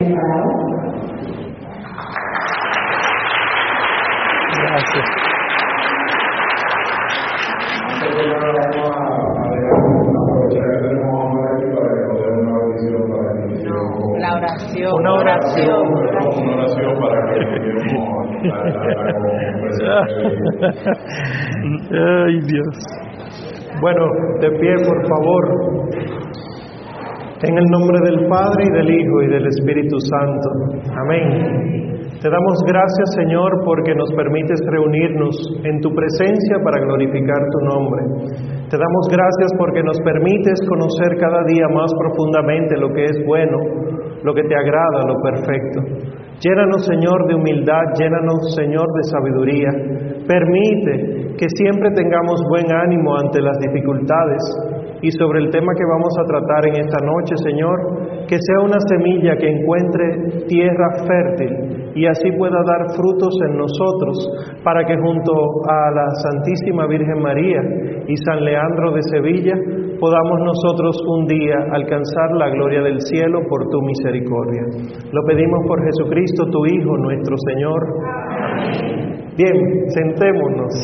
Gracias. La oración. Una oración. una oración para que. Ay, Dios. Bueno, de pie, por favor. En el nombre del Padre y del Hijo y del Espíritu Santo. Amén. Te damos gracias, Señor, porque nos permites reunirnos en tu presencia para glorificar tu nombre. Te damos gracias porque nos permites conocer cada día más profundamente lo que es bueno, lo que te agrada, lo perfecto. Llénanos, Señor, de humildad, llénanos, Señor, de sabiduría. Permite que siempre tengamos buen ánimo ante las dificultades y sobre el tema que vamos a tratar en esta noche, Señor, que sea una semilla que encuentre tierra fértil y así pueda dar frutos en nosotros, para que junto a la Santísima Virgen María y San Leandro de Sevilla podamos nosotros un día alcanzar la gloria del cielo por tu misericordia. Lo pedimos por Jesucristo, tu Hijo, nuestro Señor. Bien, sentémonos.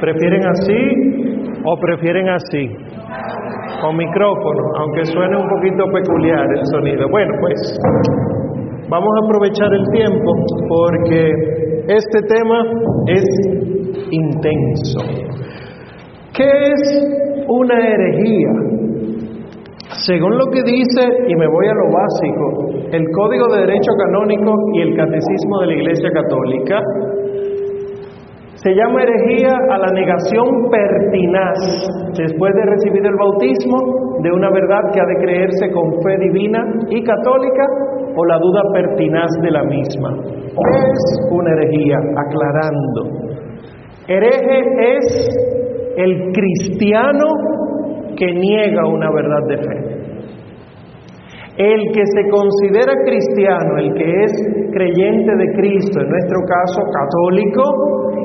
¿Prefieren así o prefieren así? Con micrófono, aunque suene un poquito peculiar el sonido. Bueno, pues vamos a aprovechar el tiempo porque este tema es intenso. ¿Qué es una herejía? Según lo que dice, y me voy a lo básico, el Código de Derecho Canónico y el Catecismo de la Iglesia Católica, se llama herejía a la negación pertinaz, después de recibir el bautismo, de una verdad que ha de creerse con fe divina y católica o la duda pertinaz de la misma. ¿Qué es una herejía? Aclarando. Hereje es el cristiano que niega una verdad de fe. El que se considera cristiano, el que es creyente de Cristo, en nuestro caso católico,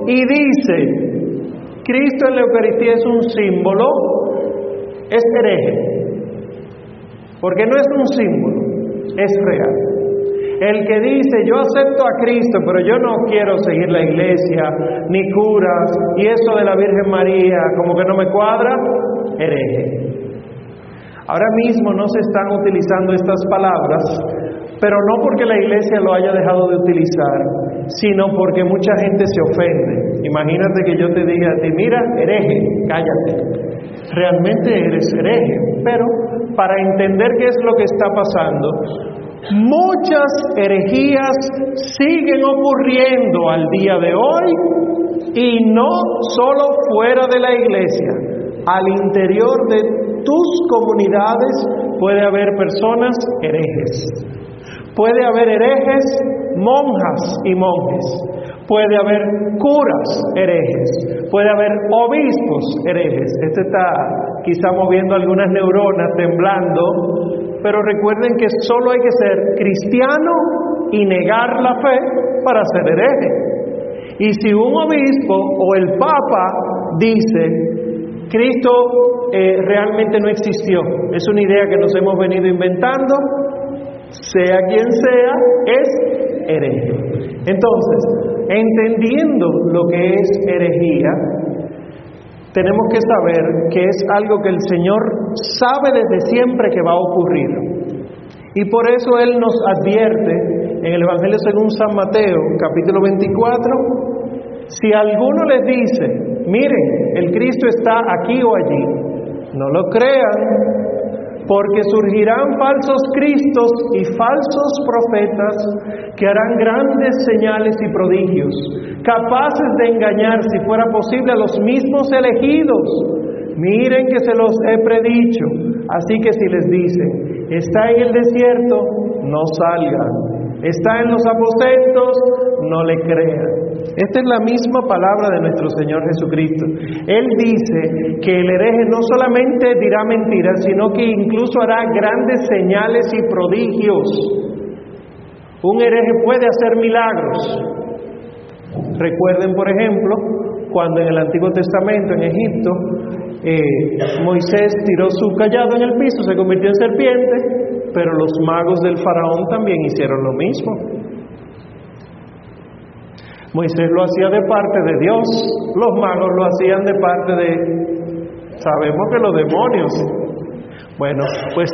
y dice, Cristo en la Eucaristía es un símbolo, es hereje, porque no es un símbolo, es real. El que dice, yo acepto a Cristo, pero yo no quiero seguir la iglesia, ni curas, y eso de la Virgen María, como que no me cuadra, hereje. Ahora mismo no se están utilizando estas palabras, pero no porque la iglesia lo haya dejado de utilizar, sino porque mucha gente se ofende. Imagínate que yo te diga a ti, mira, hereje, cállate. Realmente eres hereje, pero para entender qué es lo que está pasando, muchas herejías siguen ocurriendo al día de hoy y no solo fuera de la iglesia, al interior de tus comunidades puede haber personas herejes. Puede haber herejes, monjas y monjes. Puede haber curas herejes. Puede haber obispos herejes. Este está quizá moviendo algunas neuronas, temblando. Pero recuerden que solo hay que ser cristiano y negar la fe para ser hereje. Y si un obispo o el papa dice, Cristo eh, realmente no existió, es una idea que nos hemos venido inventando, sea quien sea, es hereje. Entonces, entendiendo lo que es herejía, tenemos que saber que es algo que el Señor sabe desde siempre que va a ocurrir. Y por eso Él nos advierte en el Evangelio según San Mateo, capítulo 24, si alguno les dice, miren, el Cristo está aquí o allí, no lo crean, porque surgirán falsos cristos y falsos profetas que harán grandes señales y prodigios, capaces de engañar, si fuera posible, a los mismos elegidos. Miren que se los he predicho. Así que si les dicen, está en el desierto, no salgan. Está en los aposentos, no le crean. Esta es la misma palabra de nuestro Señor Jesucristo. Él dice que el hereje no solamente dirá mentiras, sino que incluso hará grandes señales y prodigios. Un hereje puede hacer milagros. Recuerden, por ejemplo, cuando en el Antiguo Testamento, en Egipto, eh, Moisés tiró su callado en el piso, se convirtió en serpiente, pero los magos del faraón también hicieron lo mismo. Moisés lo hacía de parte de Dios, los magos lo hacían de parte de, sabemos que los demonios. Bueno, pues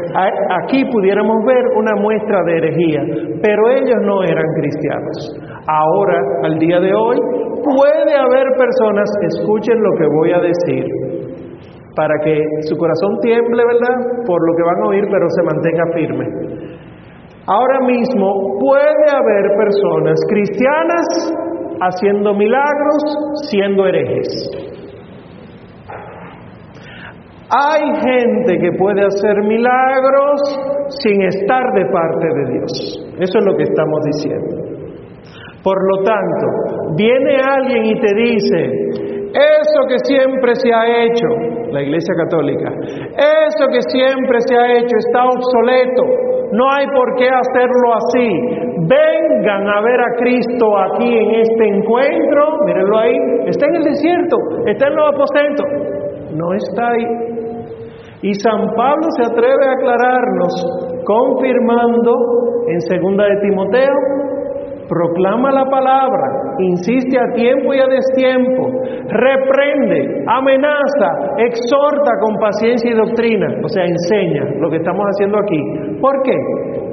aquí pudiéramos ver una muestra de herejía, pero ellos no eran cristianos. Ahora, al día de hoy, puede haber personas, escuchen lo que voy a decir, para que su corazón tiemble, ¿verdad? Por lo que van a oír, pero se mantenga firme. Ahora mismo puede haber personas cristianas haciendo milagros, siendo herejes. Hay gente que puede hacer milagros sin estar de parte de Dios. Eso es lo que estamos diciendo. Por lo tanto, viene alguien y te dice, eso que siempre se ha hecho, la Iglesia Católica, eso que siempre se ha hecho está obsoleto, no hay por qué hacerlo así. Vengan a ver a Cristo aquí en este encuentro, mírenlo ahí, está en el desierto, está en los aposentos, no está ahí. Y San Pablo se atreve a aclararnos, confirmando en segunda de Timoteo proclama la palabra, insiste a tiempo y a destiempo, reprende, amenaza, exhorta con paciencia y doctrina, o sea, enseña lo que estamos haciendo aquí. ¿Por qué?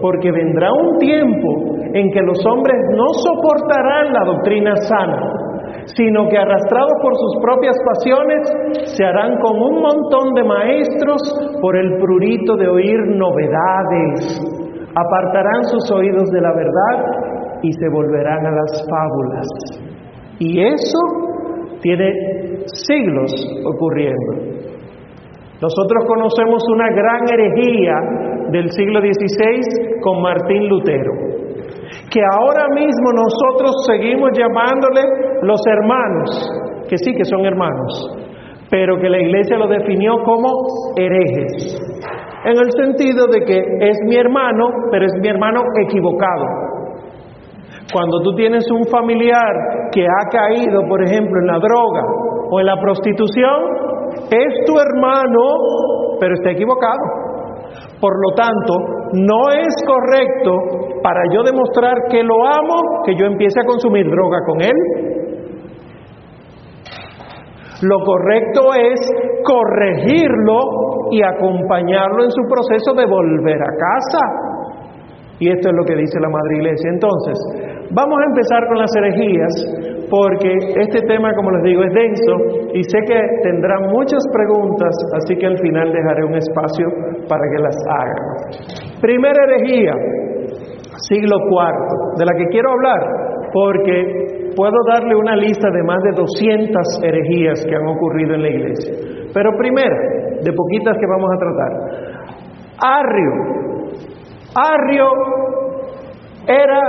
Porque vendrá un tiempo en que los hombres no soportarán la doctrina sana, sino que arrastrados por sus propias pasiones se harán con un montón de maestros por el prurito de oír novedades, apartarán sus oídos de la verdad y se volverán a las fábulas. Y eso tiene siglos ocurriendo. Nosotros conocemos una gran herejía del siglo XVI con Martín Lutero, que ahora mismo nosotros seguimos llamándole los hermanos, que sí que son hermanos, pero que la iglesia lo definió como herejes, en el sentido de que es mi hermano, pero es mi hermano equivocado, cuando tú tienes un familiar que ha caído, por ejemplo, en la droga o en la prostitución, es tu hermano, pero está equivocado. Por lo tanto, no es correcto para yo demostrar que lo amo que yo empiece a consumir droga con él. Lo correcto es corregirlo y acompañarlo en su proceso de volver a casa. Y esto es lo que dice la Madre Iglesia. Entonces, Vamos a empezar con las herejías, porque este tema, como les digo, es denso y sé que tendrán muchas preguntas, así que al final dejaré un espacio para que las hagan. Primera herejía, siglo IV, de la que quiero hablar, porque puedo darle una lista de más de 200 herejías que han ocurrido en la iglesia. Pero primera, de poquitas que vamos a tratar. Arrio. Arrio era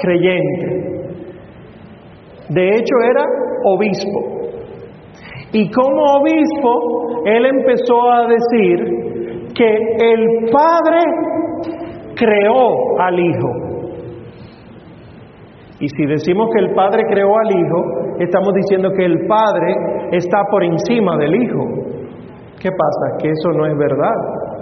creyente. De hecho, era obispo. Y como obispo, él empezó a decir que el Padre creó al Hijo. Y si decimos que el Padre creó al Hijo, estamos diciendo que el Padre está por encima del Hijo. ¿Qué pasa? Que eso no es verdad.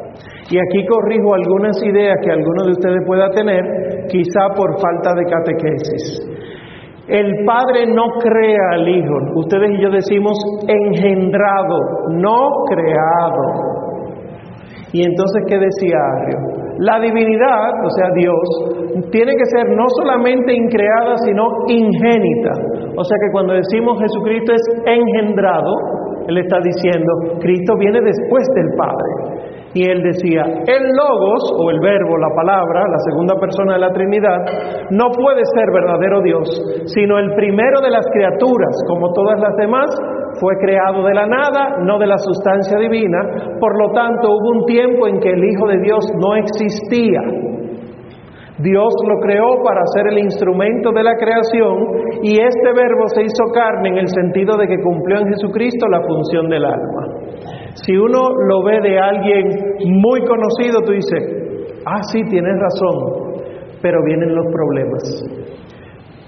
Y aquí corrijo algunas ideas que alguno de ustedes pueda tener, quizá por falta de catequesis. El Padre no crea al Hijo. Ustedes y yo decimos engendrado, no creado. Y entonces, ¿qué decía Arrio? La divinidad, o sea, Dios, tiene que ser no solamente increada, sino ingénita. O sea que cuando decimos Jesucristo es engendrado, Él está diciendo, Cristo viene después del Padre. Y él decía, el logos, o el verbo, la palabra, la segunda persona de la Trinidad, no puede ser verdadero Dios, sino el primero de las criaturas, como todas las demás, fue creado de la nada, no de la sustancia divina, por lo tanto hubo un tiempo en que el Hijo de Dios no existía. Dios lo creó para ser el instrumento de la creación y este verbo se hizo carne en el sentido de que cumplió en Jesucristo la función del alma. Si uno lo ve de alguien muy conocido, tú dices, ah, sí, tienes razón, pero vienen los problemas.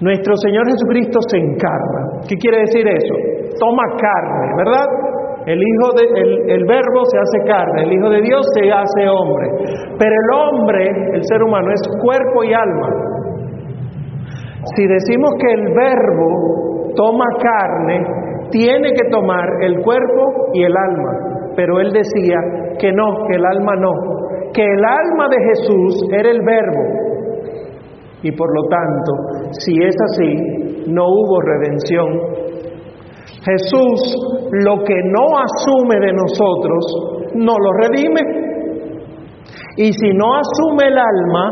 Nuestro Señor Jesucristo se encarna. ¿Qué quiere decir eso? Toma carne, ¿verdad? El hijo de, el, el verbo se hace carne, el hijo de Dios se hace hombre. Pero el hombre, el ser humano, es cuerpo y alma. Si decimos que el verbo toma carne, tiene que tomar el cuerpo y el alma. Pero él decía que no, que el alma no, que el alma de Jesús era el verbo. Y por lo tanto, si es así, no hubo redención. Jesús lo que no asume de nosotros, no lo redime. Y si no asume el alma,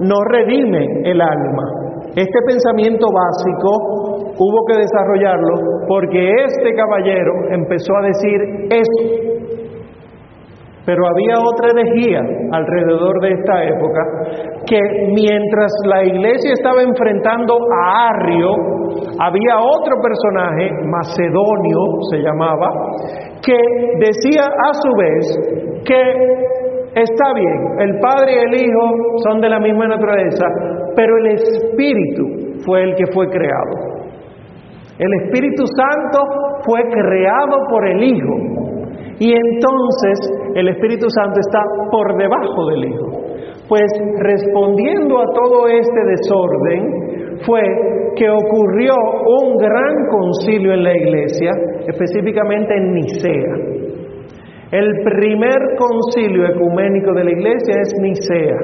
no redime el alma. Este pensamiento básico hubo que desarrollarlo porque este caballero empezó a decir eso. Pero había otra herejía alrededor de esta época que mientras la iglesia estaba enfrentando a Arrio, había otro personaje, Macedonio se llamaba, que decía a su vez que está bien, el Padre y el Hijo son de la misma naturaleza, pero el Espíritu fue el que fue creado. El Espíritu Santo fue creado por el Hijo. Y entonces el Espíritu Santo está por debajo del Hijo. Pues respondiendo a todo este desorden fue que ocurrió un gran concilio en la iglesia, específicamente en Nicea. El primer concilio ecuménico de la iglesia es Nicea.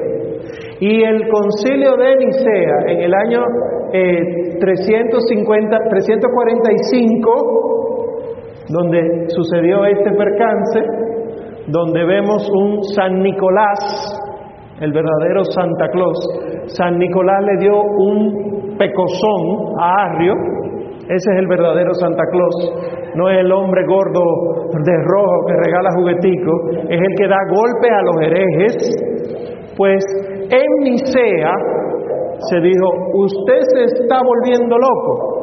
Y el concilio de Nicea en el año eh, 350, 345 donde sucedió este percance, donde vemos un San Nicolás, el verdadero Santa Claus. San Nicolás le dio un pecozón a Arrio, ese es el verdadero Santa Claus, no es el hombre gordo de rojo que regala jugueticos, es el que da golpe a los herejes. Pues en Nicea se dijo, usted se está volviendo loco.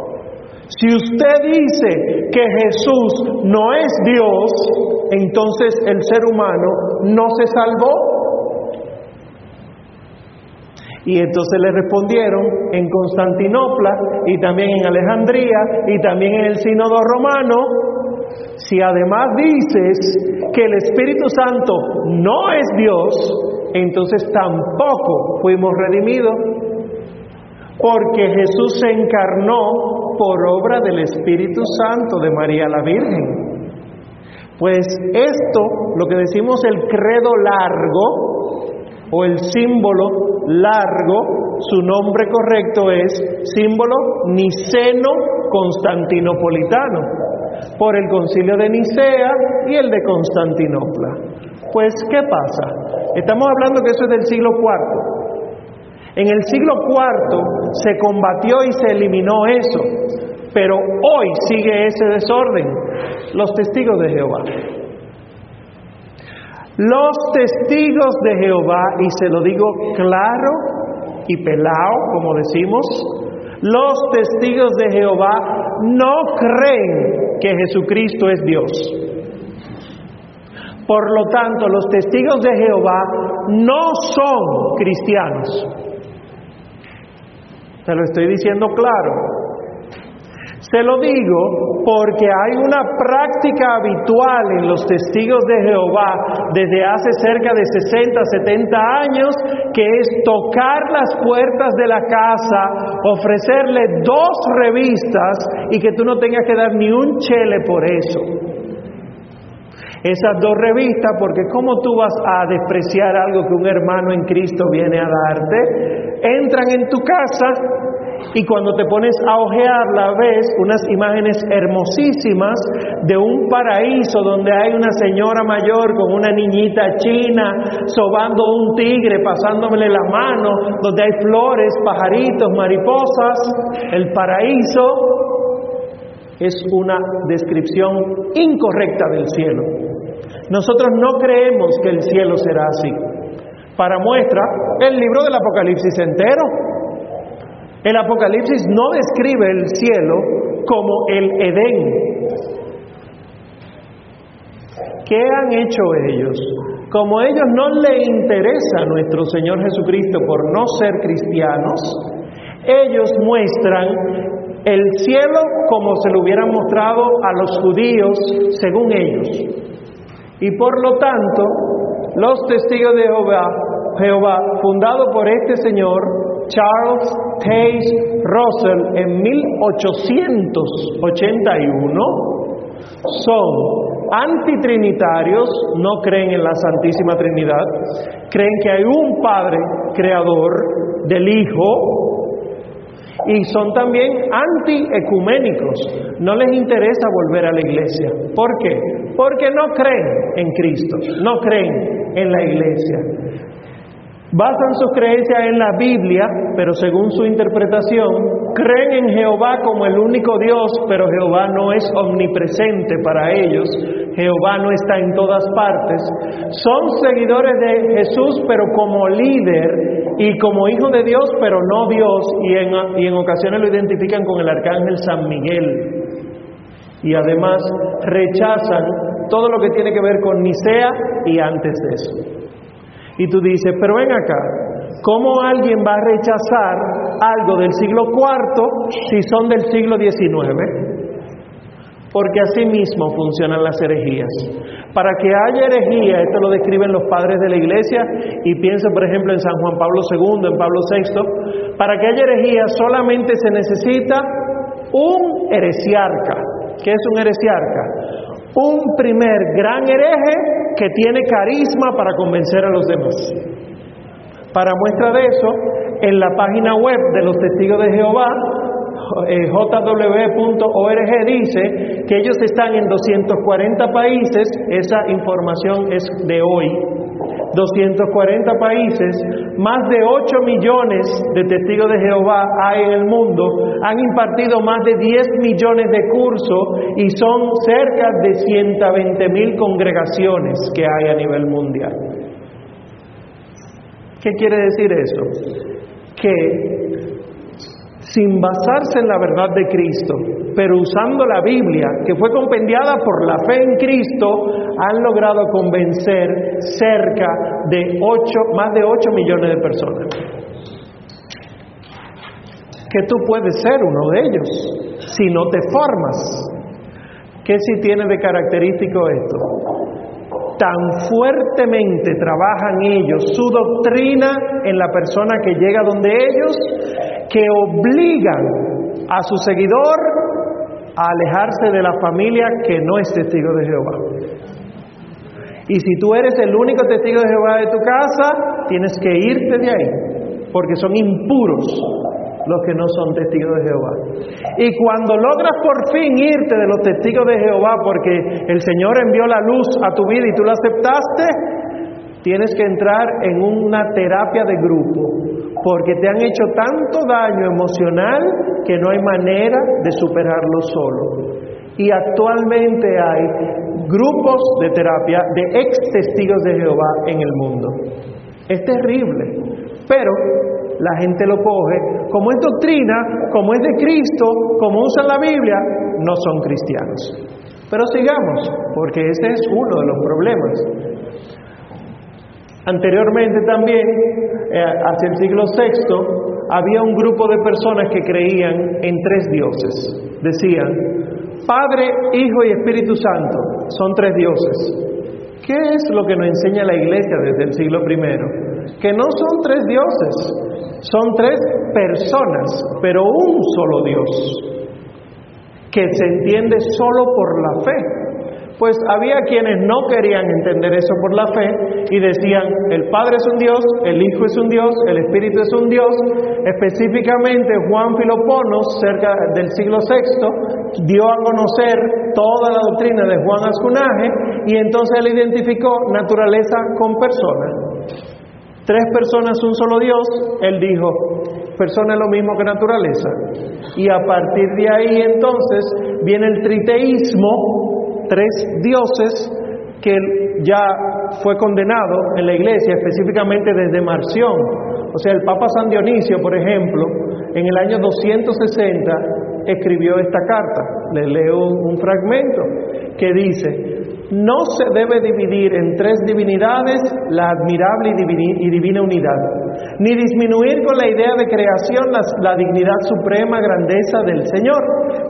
Si usted dice que Jesús no es Dios, entonces el ser humano no se salvó. Y entonces le respondieron en Constantinopla y también en Alejandría y también en el sínodo romano, si además dices que el Espíritu Santo no es Dios, entonces tampoco fuimos redimidos, porque Jesús se encarnó por obra del Espíritu Santo de María la Virgen. Pues esto, lo que decimos el credo largo o el símbolo largo, su nombre correcto es símbolo niceno constantinopolitano, por el concilio de Nicea y el de Constantinopla. Pues, ¿qué pasa? Estamos hablando que eso es del siglo IV. En el siglo IV se combatió y se eliminó eso, pero hoy sigue ese desorden. Los testigos de Jehová. Los testigos de Jehová, y se lo digo claro y pelao, como decimos, los testigos de Jehová no creen que Jesucristo es Dios. Por lo tanto, los testigos de Jehová no son cristianos. Se lo estoy diciendo claro. Se lo digo porque hay una práctica habitual en los testigos de Jehová desde hace cerca de 60, 70 años, que es tocar las puertas de la casa, ofrecerle dos revistas y que tú no tengas que dar ni un chele por eso. Esas dos revistas, porque ¿cómo tú vas a despreciar algo que un hermano en Cristo viene a darte? Entran en tu casa y cuando te pones a ojearla ves unas imágenes hermosísimas de un paraíso donde hay una señora mayor con una niñita china sobando un tigre, pasándole la mano, donde hay flores, pajaritos, mariposas. El paraíso es una descripción incorrecta del cielo. Nosotros no creemos que el cielo será así. Para muestra, el libro del Apocalipsis entero. El Apocalipsis no describe el cielo como el Edén. ¿Qué han hecho ellos? Como ellos no le interesa a nuestro Señor Jesucristo por no ser cristianos, ellos muestran el cielo como se lo hubieran mostrado a los judíos según ellos. Y por lo tanto, los testigos de Jehová, Jehová fundado por este señor, Charles Taze Russell, en 1881, son antitrinitarios, no creen en la Santísima Trinidad, creen que hay un Padre creador del Hijo y son también antiecuménicos. No les interesa volver a la iglesia. ¿Por qué? Porque no creen en Cristo, no creen en la iglesia. Basan sus creencias en la Biblia, pero según su interpretación, creen en Jehová como el único Dios, pero Jehová no es omnipresente para ellos, Jehová no está en todas partes. Son seguidores de Jesús, pero como líder y como hijo de Dios, pero no Dios, y en, y en ocasiones lo identifican con el arcángel San Miguel. Y además rechazan todo lo que tiene que ver con Nicea y antes de eso. Y tú dices, pero ven acá, ¿cómo alguien va a rechazar algo del siglo IV si son del siglo XIX? Porque así mismo funcionan las herejías. Para que haya herejía, esto lo describen los padres de la iglesia, y pienso por ejemplo en San Juan Pablo II, en Pablo VI, para que haya herejía solamente se necesita un heresiarca. ¿Qué es un heresiarca? Un primer gran hereje que tiene carisma para convencer a los demás. Para muestra de eso, en la página web de los testigos de Jehová, eh, jw.org dice que ellos están en 240 países, esa información es de hoy, 240 países, más de 8 millones de testigos de Jehová hay en el mundo, han impartido más de 10 millones de cursos y son cerca de 120 mil congregaciones que hay a nivel mundial. ¿Qué quiere decir eso? Que sin basarse en la verdad de Cristo, pero usando la Biblia, que fue compendiada por la fe en Cristo, han logrado convencer cerca de ocho, más de 8 millones de personas. Que tú puedes ser uno de ellos si no te formas. ¿Qué si tiene de característico esto? Tan fuertemente trabajan ellos su doctrina en la persona que llega donde ellos que obligan a su seguidor a alejarse de la familia que no es testigo de Jehová. Y si tú eres el único testigo de Jehová de tu casa, tienes que irte de ahí, porque son impuros los que no son testigos de Jehová. Y cuando logras por fin irte de los testigos de Jehová, porque el Señor envió la luz a tu vida y tú la aceptaste, tienes que entrar en una terapia de grupo porque te han hecho tanto daño emocional que no hay manera de superarlo solo. Y actualmente hay grupos de terapia de ex testigos de Jehová en el mundo. Es terrible, pero la gente lo coge como es doctrina, como es de Cristo, como usa la Biblia, no son cristianos. Pero sigamos, porque ese es uno de los problemas. Anteriormente también, eh, hacia el siglo VI, había un grupo de personas que creían en tres dioses. Decían, Padre, Hijo y Espíritu Santo son tres dioses. ¿Qué es lo que nos enseña la iglesia desde el siglo I? Que no son tres dioses, son tres personas, pero un solo Dios, que se entiende solo por la fe. Pues había quienes no querían entender eso por la fe y decían, el Padre es un Dios, el Hijo es un Dios, el Espíritu es un Dios. Específicamente Juan Filoponos, cerca del siglo VI, dio a conocer toda la doctrina de Juan Ascunaje y entonces él identificó naturaleza con persona. Tres personas, un solo Dios, él dijo, persona es lo mismo que naturaleza. Y a partir de ahí entonces viene el triteísmo, tres dioses que ya fue condenado en la iglesia, específicamente desde Marción. O sea, el Papa San Dionisio, por ejemplo, en el año 260 escribió esta carta. Le leo un fragmento que dice, no se debe dividir en tres divinidades la admirable y divina unidad ni disminuir con la idea de creación la, dignidad suprema, grandeza del Señor,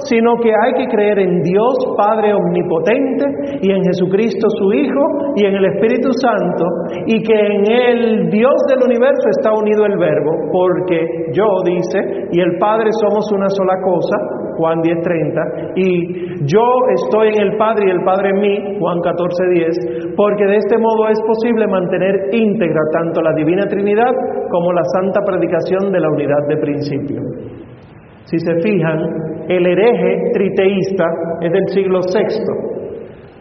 sino que hay que creer en Dios Padre Omnipotente y en Jesucristo su Hijo y en el Espíritu Santo y que en el Dios del universo está unido el Verbo, porque yo, dice, y el Padre somos una sola cosa, Juan 10:30, y yo estoy en el Padre y el Padre en mí, Juan 14:10, porque de este modo es posible mantener íntegra tanto la Divina Trinidad como la santa predicación de la unidad de principio. Si se fijan, el hereje triteísta es del siglo VI,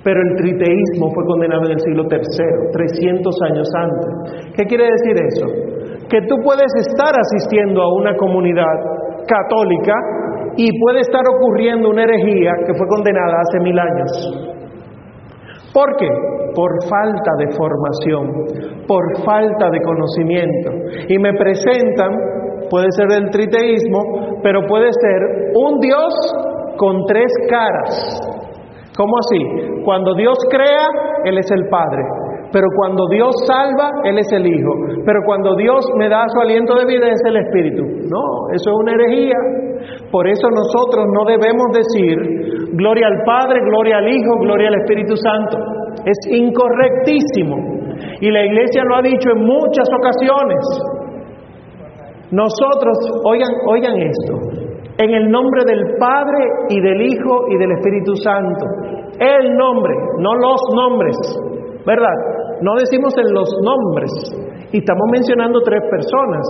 pero el triteísmo fue condenado en el siglo III, 300 años antes. ¿Qué quiere decir eso? Que tú puedes estar asistiendo a una comunidad católica y puede estar ocurriendo una herejía que fue condenada hace mil años. ¿Por qué? Por falta de formación, por falta de conocimiento. Y me presentan, puede ser del triteísmo, pero puede ser un Dios con tres caras. ¿Cómo así? Cuando Dios crea, Él es el Padre. Pero cuando Dios salva, Él es el Hijo. Pero cuando Dios me da su aliento de vida, es el Espíritu. No, eso es una herejía. Por eso nosotros no debemos decir gloria al Padre, gloria al Hijo, gloria al Espíritu Santo. Es incorrectísimo. Y la iglesia lo ha dicho en muchas ocasiones. Nosotros, oigan, oigan esto, en el nombre del Padre y del Hijo y del Espíritu Santo. El nombre, no los nombres, ¿verdad? No decimos en los nombres. Y estamos mencionando tres personas,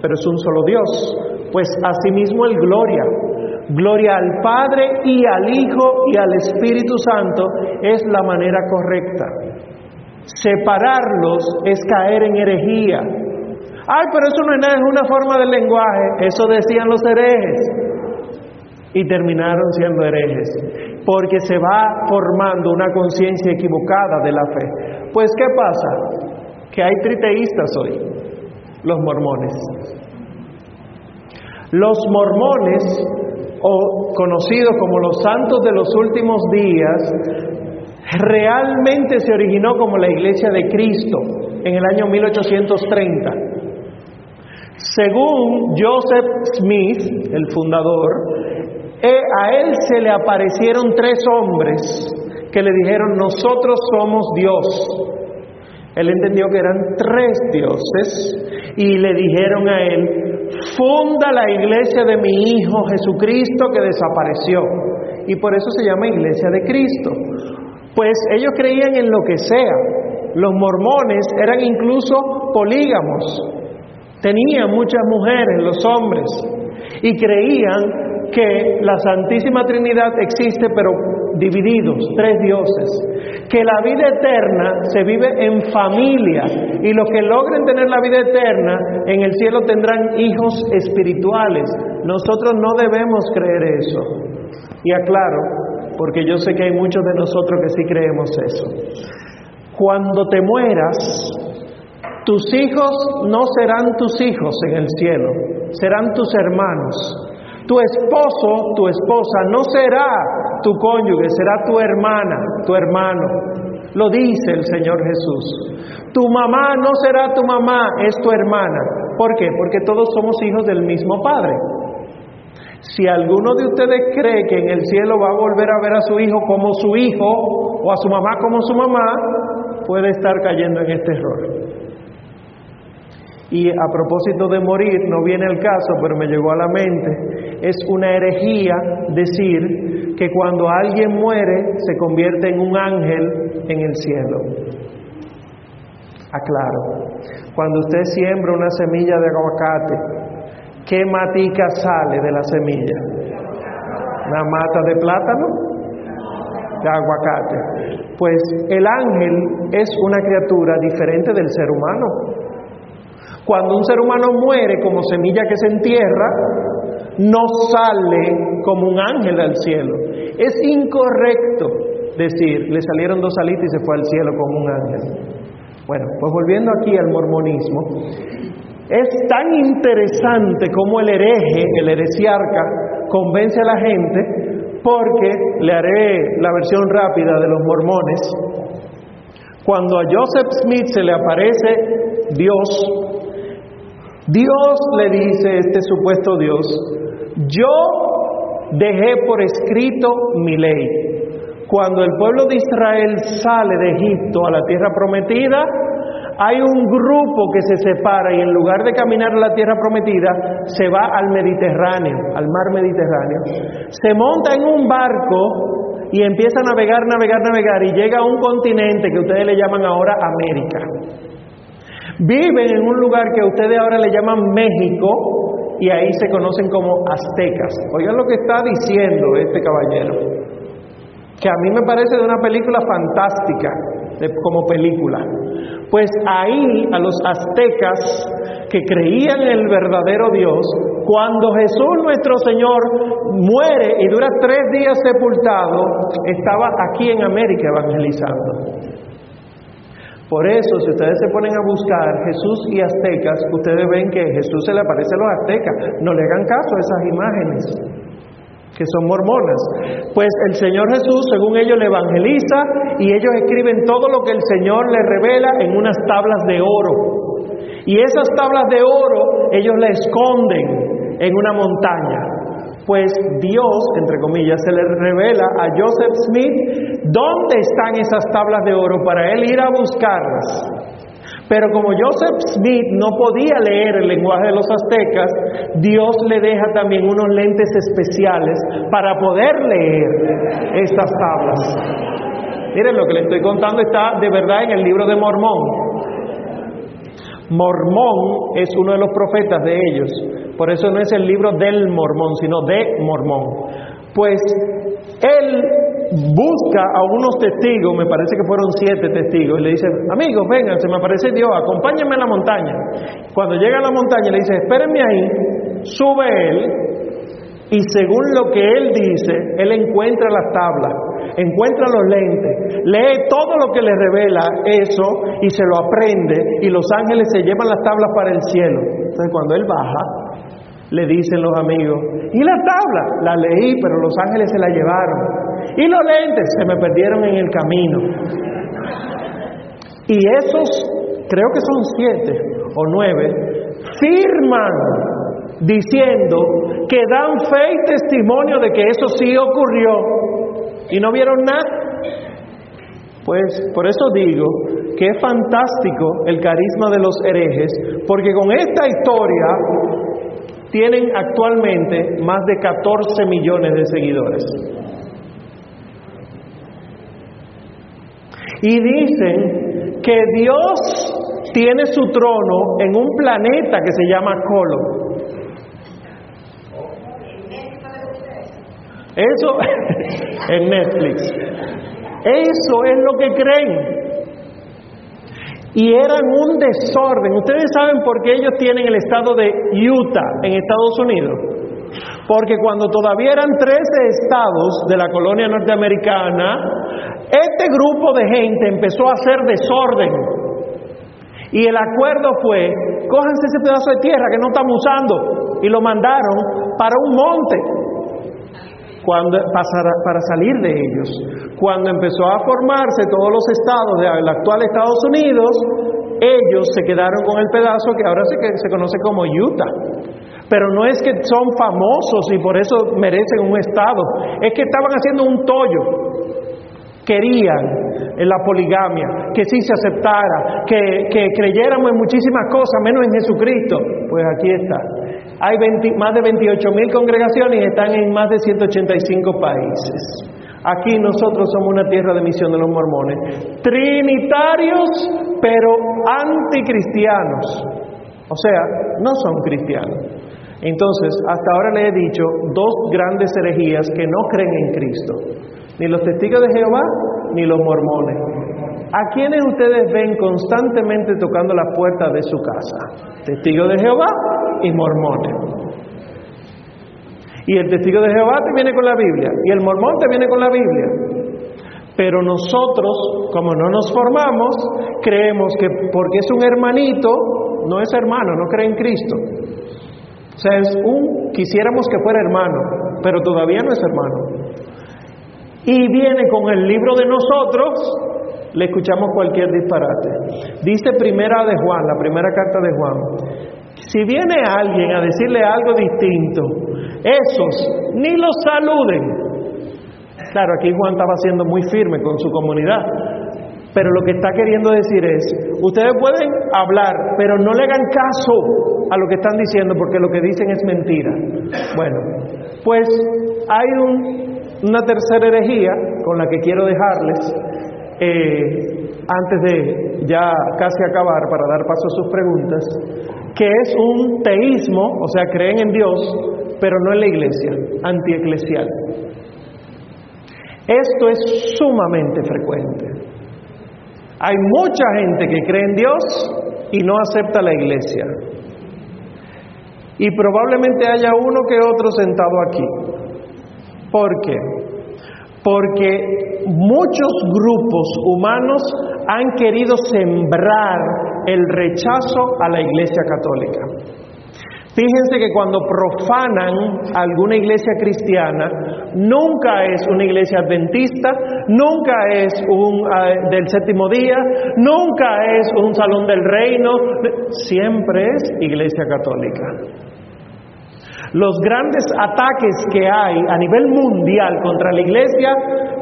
pero es un solo Dios. Pues asimismo el gloria. Gloria al Padre y al Hijo y al Espíritu Santo es la manera correcta. Separarlos es caer en herejía. Ay, pero eso no es nada, es una forma del lenguaje. Eso decían los herejes. Y terminaron siendo herejes. Porque se va formando una conciencia equivocada de la fe. Pues, ¿qué pasa? Que hay triteístas hoy, los mormones. Los mormones, o conocidos como los santos de los últimos días, realmente se originó como la iglesia de Cristo en el año 1830. Según Joseph Smith, el fundador, a él se le aparecieron tres hombres que le dijeron, nosotros somos Dios. Él entendió que eran tres dioses y le dijeron a él, funda la iglesia de mi Hijo Jesucristo que desapareció. Y por eso se llama iglesia de Cristo. Pues ellos creían en lo que sea. Los mormones eran incluso polígamos. Tenían muchas mujeres, los hombres. Y creían que la Santísima Trinidad existe pero divididos, tres dioses, que la vida eterna se vive en familia y los que logren tener la vida eterna en el cielo tendrán hijos espirituales. Nosotros no debemos creer eso. Y aclaro, porque yo sé que hay muchos de nosotros que sí creemos eso. Cuando te mueras, tus hijos no serán tus hijos en el cielo, serán tus hermanos. Tu esposo, tu esposa no será tu cónyuge, será tu hermana, tu hermano. Lo dice el Señor Jesús. Tu mamá no será tu mamá, es tu hermana. ¿Por qué? Porque todos somos hijos del mismo Padre. Si alguno de ustedes cree que en el cielo va a volver a ver a su hijo como su hijo o a su mamá como su mamá, puede estar cayendo en este error. Y a propósito de morir, no viene el caso, pero me llegó a la mente, es una herejía decir que cuando alguien muere se convierte en un ángel en el cielo. Aclaro, cuando usted siembra una semilla de aguacate, ¿qué matica sale de la semilla? ¿Una mata de plátano? De aguacate. Pues el ángel es una criatura diferente del ser humano. Cuando un ser humano muere como semilla que se entierra, no sale como un ángel al cielo. Es incorrecto decir, le salieron dos alitas y se fue al cielo como un ángel. Bueno, pues volviendo aquí al mormonismo, es tan interesante como el hereje, el heresiarca, convence a la gente, porque le haré la versión rápida de los mormones. Cuando a Joseph Smith se le aparece Dios Dios le dice, este supuesto Dios, yo dejé por escrito mi ley. Cuando el pueblo de Israel sale de Egipto a la tierra prometida, hay un grupo que se separa y en lugar de caminar a la tierra prometida, se va al Mediterráneo, al mar Mediterráneo. Se monta en un barco y empieza a navegar, navegar, navegar y llega a un continente que ustedes le llaman ahora América. Viven en un lugar que ustedes ahora le llaman México y ahí se conocen como aztecas. Oigan lo que está diciendo este caballero, que a mí me parece de una película fantástica, como película. Pues ahí a los aztecas que creían en el verdadero Dios, cuando Jesús nuestro Señor muere y dura tres días sepultado, estaba aquí en América evangelizando. Por eso, si ustedes se ponen a buscar Jesús y aztecas, ustedes ven que Jesús se le aparece a los aztecas. No le hagan caso a esas imágenes que son mormonas. Pues el Señor Jesús, según ellos, le evangeliza y ellos escriben todo lo que el Señor le revela en unas tablas de oro. Y esas tablas de oro ellos le esconden en una montaña. Pues Dios, entre comillas, se le revela a Joseph Smith dónde están esas tablas de oro para él ir a buscarlas. Pero como Joseph Smith no podía leer el lenguaje de los aztecas, Dios le deja también unos lentes especiales para poder leer estas tablas. Miren, lo que le estoy contando está de verdad en el libro de Mormón. Mormón es uno de los profetas de ellos. Por eso no es el libro del Mormón, sino de Mormón. Pues él busca a unos testigos, me parece que fueron siete testigos, y le dice, amigos, vengan, se me aparece Dios, acompáñenme a la montaña. Cuando llega a la montaña le dice, espérenme ahí, sube él, y según lo que él dice, él encuentra las tablas, encuentra los lentes, lee todo lo que le revela eso y se lo aprende, y los ángeles se llevan las tablas para el cielo. Entonces cuando él baja, le dicen los amigos, ¿y la tabla? La leí, pero los ángeles se la llevaron. Y los lentes se me perdieron en el camino. Y esos, creo que son siete o nueve, firman diciendo que dan fe y testimonio de que eso sí ocurrió y no vieron nada. Pues por eso digo que es fantástico el carisma de los herejes, porque con esta historia tienen actualmente más de 14 millones de seguidores. Y dicen que Dios tiene su trono en un planeta que se llama Colo. Eso en Netflix. Eso es lo que creen. Y eran un desorden. Ustedes saben por qué ellos tienen el estado de Utah en Estados Unidos. Porque cuando todavía eran 13 estados de la colonia norteamericana, este grupo de gente empezó a hacer desorden. Y el acuerdo fue, cójanse ese pedazo de tierra que no estamos usando. Y lo mandaron para un monte cuando, para, salir de ellos. Cuando empezó a formarse todos los estados del actual Estados Unidos, ellos se quedaron con el pedazo que ahora se, se conoce como Utah. Pero no es que son famosos y por eso merecen un estado, es que estaban haciendo un tollo querían la poligamia, que sí se aceptara, que, creyéramos en muchísimas cosas, menos en Jesucristo. Pues aquí está. Hay más de 28 mil congregaciones y están en más de 185 países. Aquí nosotros somos una tierra de misión de los mormones. Trinitarios, pero anticristianos. O sea, no son cristianos. Entonces, hasta ahora le he dicho dos grandes herejías que no creen en Cristo. Ni los testigos de Jehová, ni los mormones. ¿A quiénes ustedes ven constantemente tocando la puerta de su casa? Testigos de Jehová y mormones. Y el testigo de Jehová te viene con la Biblia, y el mormón te viene con la Biblia. Pero nosotros, como no nos formamos, creemos que porque es un hermanito, no es hermano, no cree en Cristo. O sea, es un, quisiéramos que fuera hermano, pero todavía no es hermano y viene con el libro de nosotros, le escuchamos cualquier disparate. Dice primera de Juan, la primera carta de Juan, Si viene alguien a decirle algo distinto, esos ni los saluden. Claro, aquí Juan estaba siendo muy firme con su comunidad, pero lo que está queriendo decir es, ustedes pueden hablar, pero no le hagan caso a lo que están diciendo porque lo que dicen es mentira. Bueno, pues hay una tercera herejía con la que quiero dejarles eh, antes de ya casi acabar para dar paso a sus preguntas, que es un teísmo, o sea, creen en Dios, pero no en la iglesia, antieclesial. Esto es sumamente frecuente. Hay mucha gente que cree en Dios y no acepta la iglesia. Y probablemente haya uno que otro sentado aquí. ¿Por qué? Porque muchos grupos humanos han querido sembrar el rechazo a la iglesia católica. Fíjense que cuando profanan alguna iglesia cristiana, nunca es una iglesia adventista, nunca es un uh, del séptimo día, nunca es un salón del reino, siempre es iglesia católica. Los grandes ataques que hay a nivel mundial contra la iglesia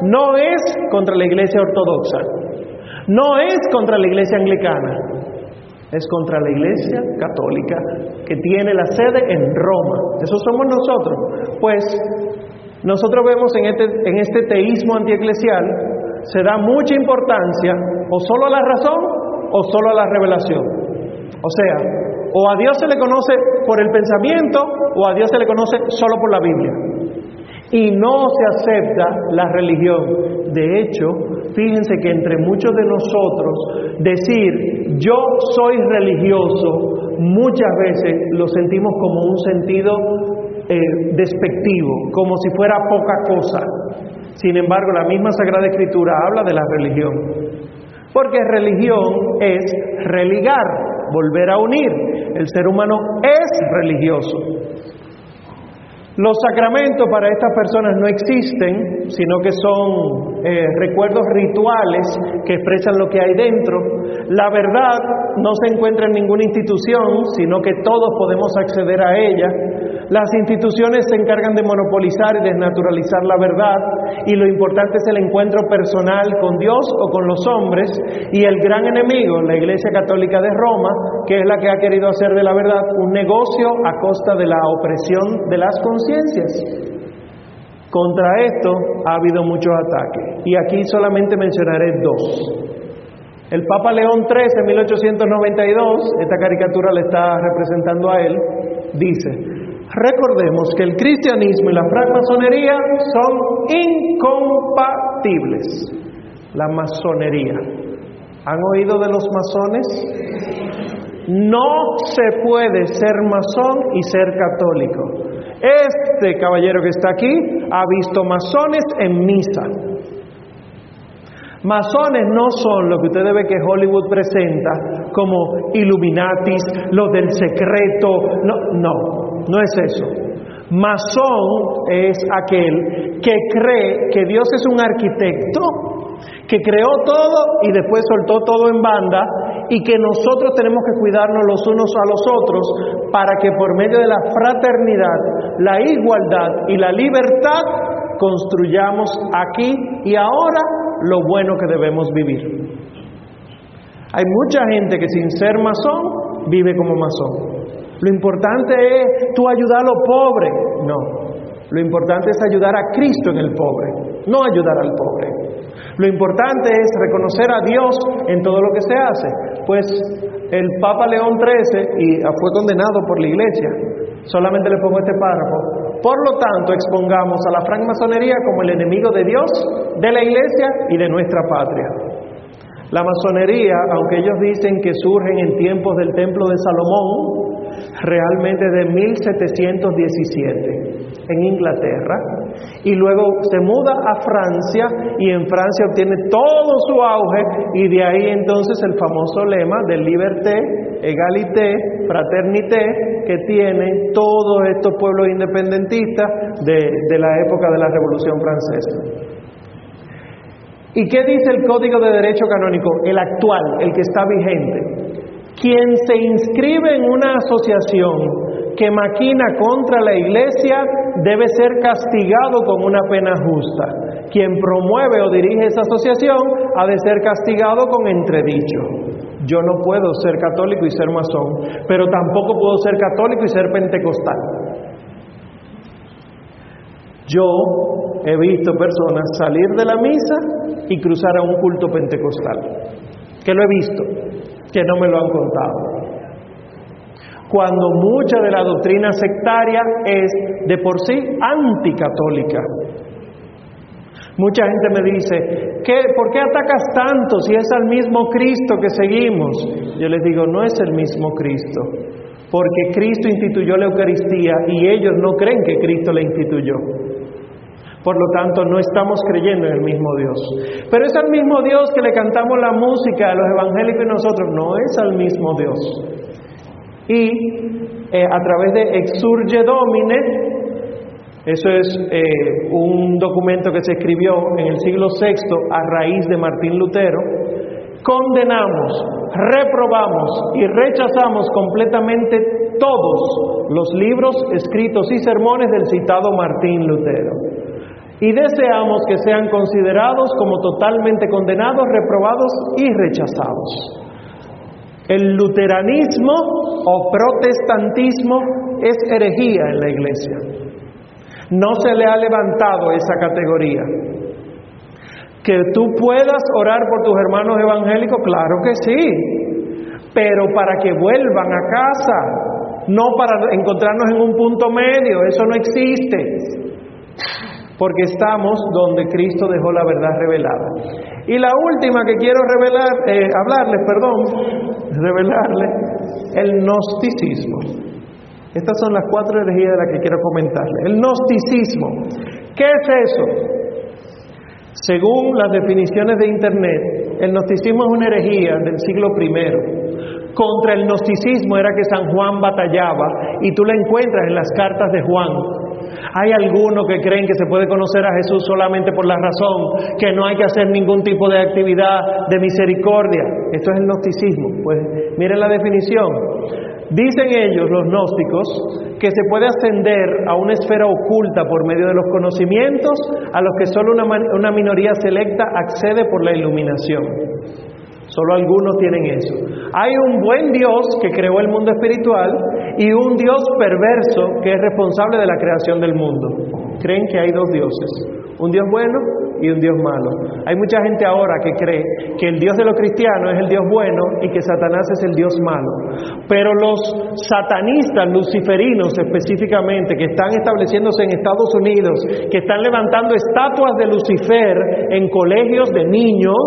no es contra la iglesia ortodoxa, no es contra la iglesia anglicana, es contra la Iglesia Católica que tiene la sede en Roma. Eso somos nosotros. Pues nosotros vemos en este, en este teísmo antieclesial, se da mucha importancia o solo a la razón o solo a la revelación. O sea, o a Dios se le conoce por el pensamiento o a Dios se le conoce solo por la Biblia y no se acepta la religión. De hecho, fíjense que entre muchos de nosotros decir yo soy religioso muchas veces lo sentimos como un sentido eh, despectivo, como si fuera poca cosa. Sin embargo, la misma Sagrada Escritura habla de la religión. Porque religión es religar, volver a unir. El ser humano es religioso. Los sacramentos para estas personas no existen, sino que son eh, recuerdos rituales que expresan lo que hay dentro. La verdad no se encuentra en ninguna institución, sino que todos podemos acceder a ella. Las instituciones se encargan de monopolizar y desnaturalizar la verdad y lo importante es el encuentro personal con Dios o con los hombres y el gran enemigo, la Iglesia Católica de Roma, que es la que ha querido hacer de la verdad un negocio a costa de la opresión de las conciencias. Contra esto ha habido muchos ataques y aquí solamente mencionaré dos. El Papa León XIII en 1892, esta caricatura le está representando a él, dice, recordemos que el cristianismo y la francmasonería son incompatibles. La masonería. ¿Han oído de los masones? No se puede ser masón y ser católico. Este caballero que está aquí ha visto masones en misa. Masones no son lo que usted debe que Hollywood presenta como Illuminatis, los del secreto. No, no, no es eso. Masón es aquel que cree que Dios es un arquitecto que creó todo y después soltó todo en banda y que nosotros tenemos que cuidarnos los unos a los otros para que por medio de la fraternidad, la igualdad y la libertad construyamos aquí y ahora lo bueno que debemos vivir. Hay mucha gente que sin ser masón vive como masón. Lo importante es tú ayudar a los pobres. No, lo importante es ayudar a Cristo en el pobre, no ayudar al pobre. Lo importante es reconocer a Dios en todo lo que se hace. Pues el Papa León XIII y fue condenado por la iglesia. Solamente le pongo este párrafo. Por lo tanto, expongamos a la francmasonería como el enemigo de Dios, de la iglesia y de nuestra patria. La masonería, aunque ellos dicen que surgen en tiempos del templo de Salomón, realmente de 1717 en Inglaterra y luego se muda a Francia y en Francia obtiene todo su auge y de ahí entonces el famoso lema de liberté, égalité, fraternité que tiene todos estos pueblos independentistas de, de la época de la Revolución Francesa. ¿Y qué dice el Código de Derecho Canónico, el actual, el que está vigente? Quien se inscribe en una asociación que maquina contra la iglesia debe ser castigado con una pena justa. Quien promueve o dirige esa asociación ha de ser castigado con entredicho. Yo no puedo ser católico y ser masón, pero tampoco puedo ser católico y ser pentecostal. Yo he visto personas salir de la misa y cruzar a un culto pentecostal, que lo he visto, que no me lo han contado. Cuando mucha de la doctrina sectaria es de por sí anticatólica. Mucha gente me dice, ¿qué, ¿por qué atacas tanto si es al mismo Cristo que seguimos? Yo les digo, no es el mismo Cristo, porque Cristo instituyó la Eucaristía y ellos no creen que Cristo la instituyó. Por lo tanto, no estamos creyendo en el mismo Dios. Pero es al mismo Dios que le cantamos la música a los evangélicos y nosotros, no es al mismo Dios. Y eh, a través de Exurge Domine, eso es eh, un documento que se escribió en el siglo VI a raíz de Martín Lutero. Condenamos, reprobamos y rechazamos completamente todos los libros, escritos y sermones del citado Martín Lutero. Y deseamos que sean considerados como totalmente condenados, reprobados y rechazados. El luteranismo o protestantismo es herejía en la iglesia. No se le ha levantado esa categoría. Que tú puedas orar por tus hermanos evangélicos, claro que sí, pero para que vuelvan a casa, no para encontrarnos en un punto medio, eso no existe, porque estamos donde Cristo dejó la verdad revelada. Y la última que quiero revelar, eh, hablarles, perdón, revelarles, el gnosticismo. Estas son las cuatro herejías de las que quiero comentarle. El gnosticismo. ¿Qué es eso? Según las definiciones de Internet, el gnosticismo es una herejía del siglo I. Contra el gnosticismo era que San Juan batallaba y tú la encuentras en las cartas de Juan. Hay algunos que creen que se puede conocer a Jesús solamente por la razón, que no hay que hacer ningún tipo de actividad de misericordia. Esto es el gnosticismo. Pues miren la definición. Dicen ellos, los gnósticos, que se puede ascender a una esfera oculta por medio de los conocimientos a los que solo una, una minoría selecta accede por la iluminación. Solo algunos tienen eso. Hay un buen Dios que creó el mundo espiritual y un Dios perverso que es responsable de la creación del mundo. Creen que hay dos dioses, un Dios bueno y un Dios malo. Hay mucha gente ahora que cree que el Dios de los cristianos es el Dios bueno y que Satanás es el Dios malo. Pero los satanistas luciferinos específicamente, que están estableciéndose en Estados Unidos, que están levantando estatuas de Lucifer en colegios de niños,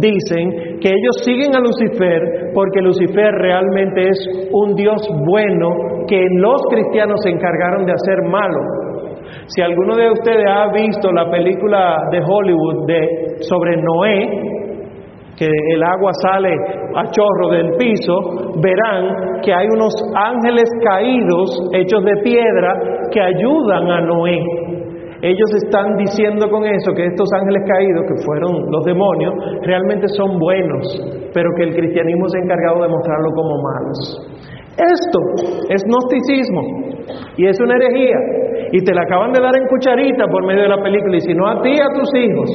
dicen que ellos siguen a Lucifer porque Lucifer realmente es un Dios bueno que los cristianos se encargaron de hacer malo. Si alguno de ustedes ha visto la película de Hollywood de, sobre Noé, que el agua sale a chorro del piso, verán que hay unos ángeles caídos hechos de piedra que ayudan a Noé. Ellos están diciendo con eso que estos ángeles caídos, que fueron los demonios, realmente son buenos, pero que el cristianismo se ha encargado de mostrarlo como malos. Esto es gnosticismo. Y es una herejía. Y te la acaban de dar en cucharita por medio de la película. Y si no a ti a tus hijos.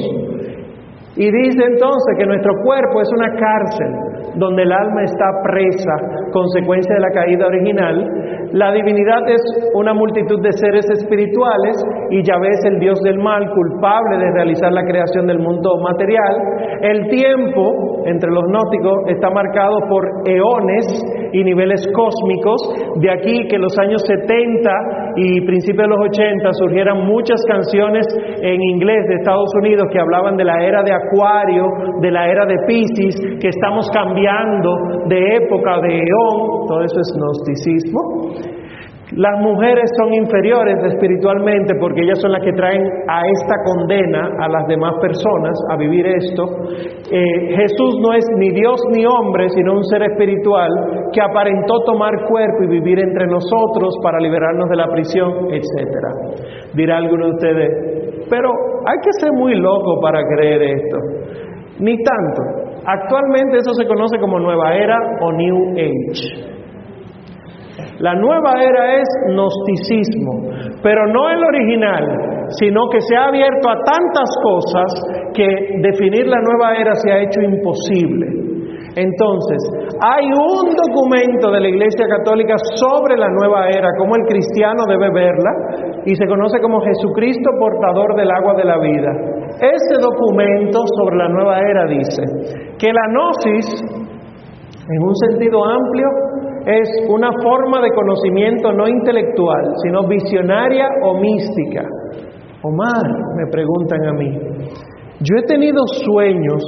Y dice entonces que nuestro cuerpo es una cárcel donde el alma está presa, consecuencia de la caída original. La divinidad es una multitud de seres espirituales y ya ves el Dios del mal, culpable de realizar la creación del mundo material. El tiempo entre los gnósticos está marcado por eones y niveles cósmicos. De aquí que los años 70 y principios de los 80 surgieran muchas canciones en inglés de Estados Unidos que hablaban de la era de Acuario, de la era de Pisces, que estamos cambiando de época, de eón, todo eso es gnosticismo. Las mujeres son inferiores espiritualmente porque ellas son las que traen a esta condena a las demás personas a vivir esto. Eh, Jesús no es ni Dios ni hombre, sino un ser espiritual que aparentó tomar cuerpo y vivir entre nosotros para liberarnos de la prisión, etc. Dirá alguno de ustedes, pero hay que ser muy loco para creer esto. Ni tanto. Actualmente eso se conoce como nueva era o New Age. La nueva era es gnosticismo, pero no el original, sino que se ha abierto a tantas cosas que definir la nueva era se ha hecho imposible. Entonces, hay un documento de la Iglesia Católica sobre la nueva era, cómo el cristiano debe verla, y se conoce como Jesucristo portador del agua de la vida. Ese documento sobre la nueva era dice que la gnosis, en un sentido amplio, es una forma de conocimiento no intelectual, sino visionaria o mística. Omar, me preguntan a mí, yo he tenido sueños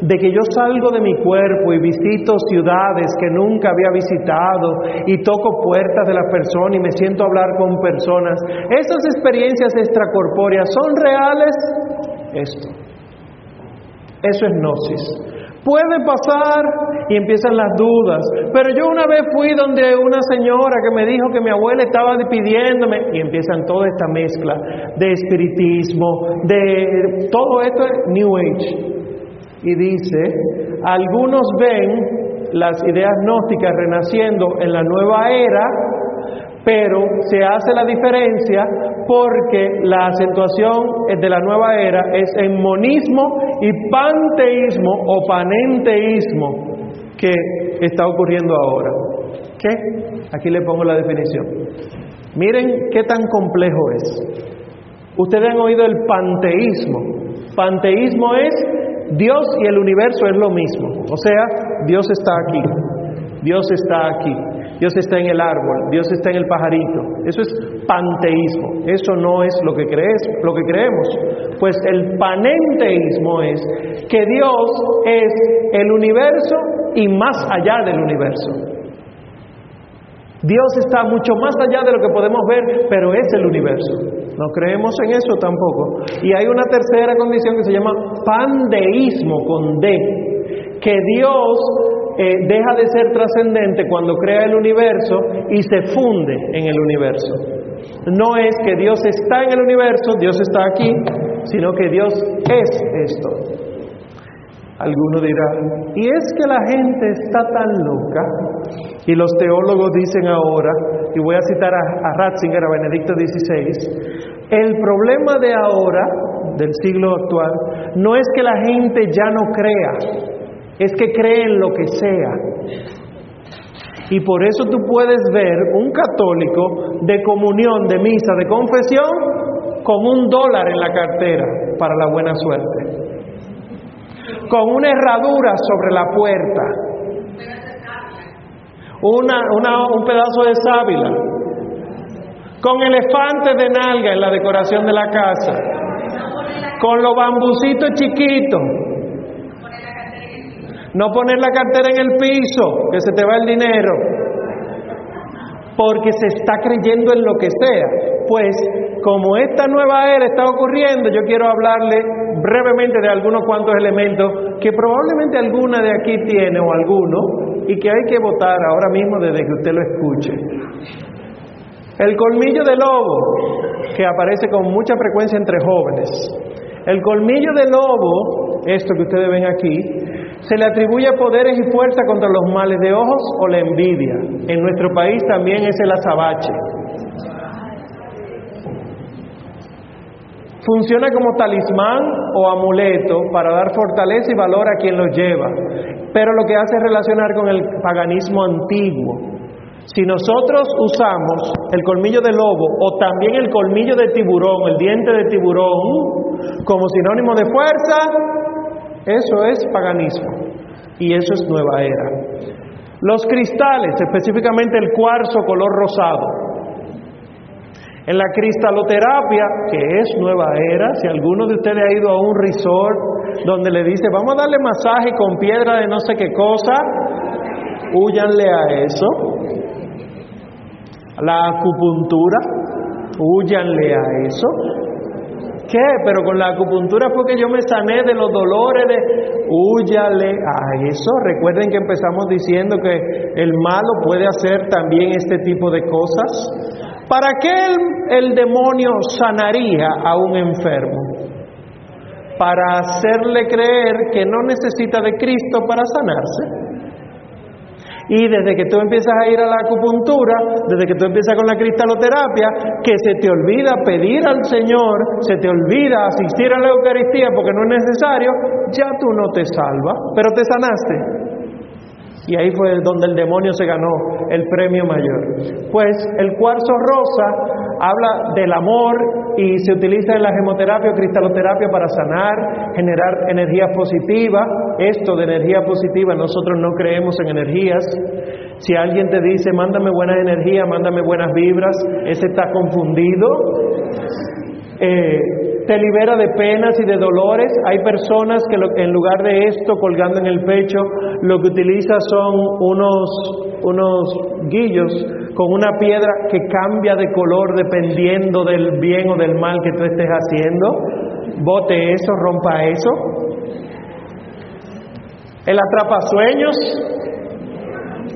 de que yo salgo de mi cuerpo y visito ciudades que nunca había visitado y toco puertas de las personas y me siento hablar con personas. ¿Esas experiencias extracorpóreas son reales? Esto. Eso es gnosis. Puede pasar y empiezan las dudas. Pero yo una vez fui donde una señora que me dijo que mi abuela estaba pidiéndome y empiezan toda esta mezcla de espiritismo, de todo esto es New Age. Y dice, algunos ven las ideas gnósticas renaciendo en la nueva era, pero se hace la diferencia porque la acentuación de la nueva era es en monismo y panteísmo o panenteísmo que está ocurriendo ahora. ¿Qué? Aquí le pongo la definición. Miren qué tan complejo es. Ustedes han oído el panteísmo. Panteísmo es Dios y el universo es lo mismo. O sea, Dios está aquí. Dios está aquí. Dios está en el árbol, Dios está en el pajarito. Eso es panteísmo. Eso no es lo que crees, lo que creemos. Pues el panenteísmo es que Dios es el universo y más allá del universo. Dios está mucho más allá de lo que podemos ver, pero es el universo. No creemos en eso tampoco. Y hay una tercera condición que se llama pandeísmo con D, que Dios eh, deja de ser trascendente cuando crea el universo y se funde en el universo. No es que Dios está en el universo, Dios está aquí, sino que Dios es esto. Alguno dirá, ¿y es que la gente está tan loca? Y los teólogos dicen ahora, y voy a citar a, a Ratzinger, a Benedicto XVI, el problema de ahora, del siglo actual, no es que la gente ya no crea, es que cree en lo que sea. Y por eso tú puedes ver un católico de comunión, de misa, de confesión, con un dólar en la cartera para la buena suerte. Con una herradura sobre la puerta. Una, un pedazo de sábila. Con elefantes de nalga en la decoración de la casa. Con los bambucitos chiquitos no poner la cartera en el piso, que se te va el dinero. Porque se está creyendo en lo que sea. Pues como esta nueva era está ocurriendo, yo quiero hablarle brevemente de algunos cuantos elementos que probablemente alguna de aquí tiene o alguno y que hay que votar ahora mismo desde que usted lo escuche. El colmillo de lobo, que aparece con mucha frecuencia entre jóvenes. El colmillo de lobo, esto que ustedes ven aquí, se le atribuye poderes y fuerza contra los males de ojos o la envidia. En nuestro país también es el azabache. Funciona como talismán o amuleto para dar fortaleza y valor a quien lo lleva, pero lo que hace es relacionar con el paganismo antiguo. Si nosotros usamos el colmillo de lobo o también el colmillo de tiburón, el diente de tiburón, como sinónimo de fuerza, eso es paganismo y eso es nueva era. Los cristales, específicamente el cuarzo color rosado. En la cristaloterapia, que es nueva era, si alguno de ustedes ha ido a un resort donde le dice, vamos a darle masaje con piedra de no sé qué cosa, huyanle a eso. La acupuntura, huyanle a eso. ¿Qué? Pero con la acupuntura fue que yo me sané de los dolores de... Húyale a eso. Recuerden que empezamos diciendo que el malo puede hacer también este tipo de cosas. ¿Para qué el, el demonio sanaría a un enfermo? para hacerle creer que no necesita de Cristo para sanarse. Y desde que tú empiezas a ir a la acupuntura, desde que tú empiezas con la cristaloterapia, que se te olvida pedir al Señor, se te olvida asistir a la Eucaristía porque no es necesario, ya tú no te salvas, pero te sanaste. Y ahí fue donde el demonio se ganó el premio mayor. Pues el cuarzo rosa habla del amor y se utiliza en la gemoterapia o cristaloterapia para sanar, generar energía positiva. Esto de energía positiva, nosotros no creemos en energías. Si alguien te dice, mándame buenas energías, mándame buenas vibras, ese está confundido. Eh, te libera de penas y de dolores. Hay personas que en lugar de esto colgando en el pecho, lo que utiliza son unos, unos guillos con una piedra que cambia de color dependiendo del bien o del mal que tú estés haciendo. Bote eso, rompa eso. El atrapasueños,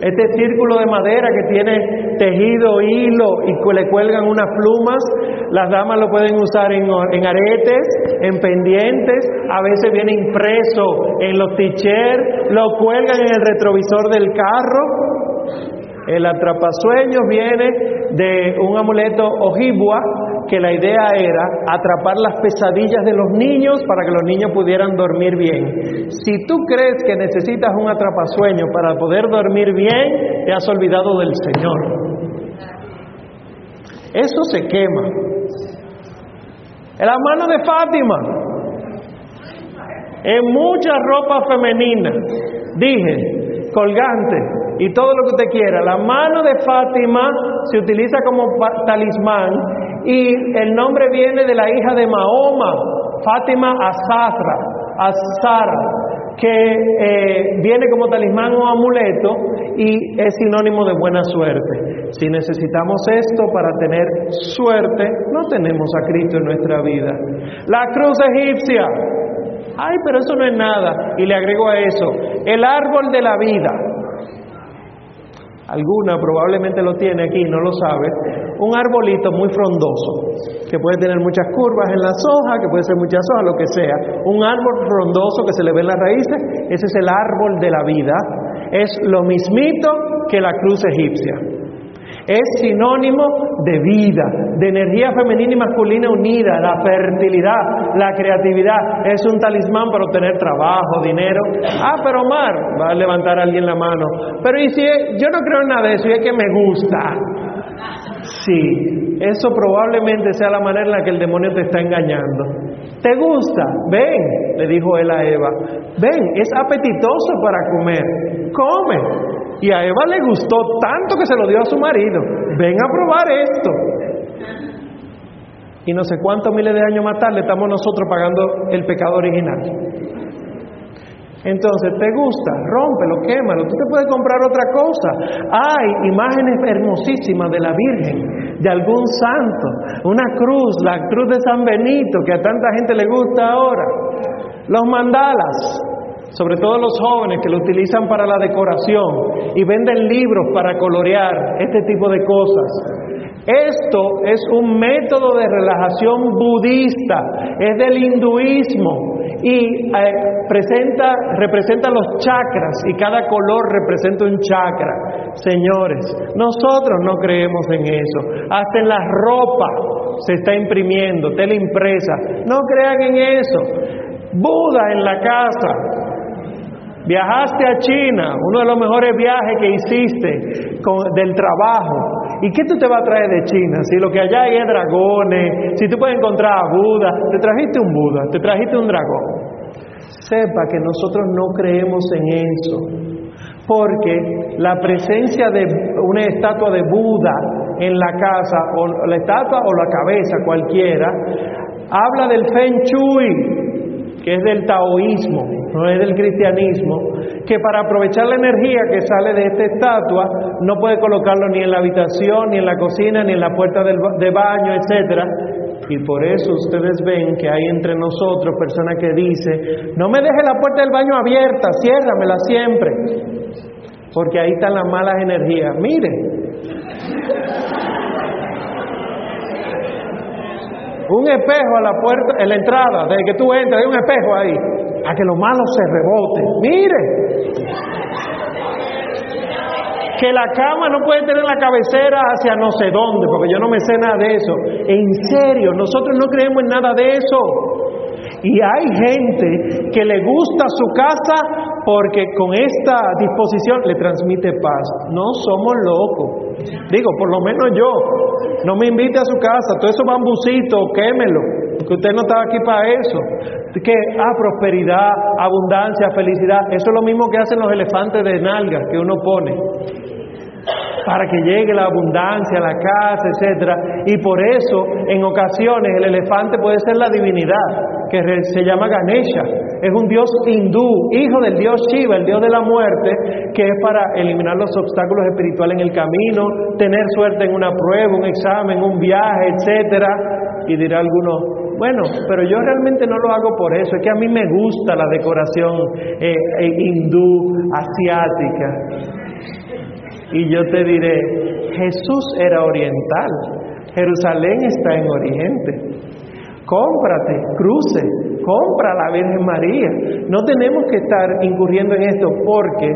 este círculo de madera que tiene tejido, hilo y le cuelgan unas plumas, las damas lo pueden usar en, aretes, en pendientes, a veces viene impreso en los tichers, lo cuelgan en el retrovisor del carro. El atrapasueños viene de un amuleto ojibwa que la idea era atrapar las pesadillas de los niños para que los niños pudieran dormir bien. Si tú crees que necesitas un atrapasueño para poder dormir bien, te has olvidado del Señor. Eso se quema. En la mano de Fátima, en mucha ropa femenina, dije, colgante, y todo lo que usted quiera. La mano de Fátima se utiliza como talismán y el nombre viene de la hija de Mahoma, Fátima Azazra, Azara, que eh, viene como talismán o amuleto y es sinónimo de buena suerte. Si necesitamos esto para tener suerte, no tenemos a Cristo en nuestra vida. La cruz egipcia, ay, pero eso no es nada. Y le agrego a eso, el árbol de la vida. Alguna probablemente lo tiene aquí, no lo sabe. Un arbolito muy frondoso, que puede tener muchas curvas en las hojas, que puede ser muchas hojas, lo que sea. Un árbol frondoso que se le ven las raíces, ese es el árbol de la vida. Es lo mismito que la cruz egipcia es sinónimo de vida, de energía femenina y masculina unida, la fertilidad, la creatividad. Es un talismán para obtener trabajo, dinero. Ah, pero Omar, va a levantar alguien la mano. Pero ¿y si yo no creo en nada de eso y es que me gusta? Sí, eso probablemente sea la manera en la que el demonio te está engañando. ¿Te gusta? Ven, le dijo él a Eva. Ven, es apetitoso para comer. Come. Y a Eva le gustó tanto que se lo dio a su marido. Ven a probar esto. Y no sé cuántos miles de años más tarde estamos nosotros pagando el pecado original. Entonces, ¿te gusta? Rómpelo, quémalo. Tú te puedes comprar otra cosa. Hay imágenes hermosísimas de la Virgen, de algún santo, una cruz, la cruz de San Benito, que a tanta gente le gusta ahora. Los mandalas, sobre todo los jóvenes que lo utilizan para la decoración y venden libros para colorear este tipo de cosas. Esto es un método de relajación budista, es del hinduismo y eh, presenta, representa los chakras y cada color representa un chakra. Señores, nosotros no creemos en eso. Hasta en la ropa se está imprimiendo, tela impresa. No crean en eso. Buda en la casa, Viajaste a China, uno de los mejores viajes que hiciste del trabajo. ¿Y qué tú te vas a traer de China? Si lo que allá hay es dragones, si tú puedes encontrar a Buda, te trajiste un Buda, te trajiste un dragón. Sepa que nosotros no creemos en eso, porque la presencia de una estatua de Buda en la casa, o la estatua o la cabeza, cualquiera, habla del Feng Shui, que es del taoísmo, no es del cristianismo, que para aprovechar la energía que sale de esta estatua no puede colocarlo ni en la habitación, ni en la cocina, ni en la puerta de baño, etcétera. Y por eso ustedes ven que hay entre nosotros personas que dicen, no me deje la puerta del baño abierta, ciérramela siempre, porque ahí están las malas energías. Mire, Un espejo a la puerta, en la entrada, desde que tú entras, hay un espejo ahí, a que lo malo se rebote. Mire, que la cama no puede tener la cabecera hacia no sé dónde, porque yo no me sé nada de eso. En serio, nosotros no creemos en nada de eso. Y hay gente que le gusta su casa porque con esta disposición le transmite paz. No somos locos. Digo, por lo menos yo. No me invite a su casa. Todo eso bambucito, quémelo. Que usted no estaba aquí para eso. Que, ah, prosperidad, abundancia, felicidad. Eso es lo mismo que hacen los elefantes de nalgas que uno pone para que llegue la abundancia la casa, etcétera. Y por eso, en ocasiones, el elefante puede ser la divinidad, que se llama Ganesha. Es un dios hindú, hijo del dios Shiva, el dios de la muerte, que es para eliminar los obstáculos espirituales en el camino, tener suerte en una prueba, un examen, un viaje, etcétera. Y dirá alguno, bueno, pero yo realmente no lo hago por eso, es que a mí me gusta la decoración eh, eh, hindú, asiática. Y yo te diré, Jesús era oriental, Jerusalén está en oriente. Cómprate, cruce, compra a la Virgen María. No tenemos que estar incurriendo en esto porque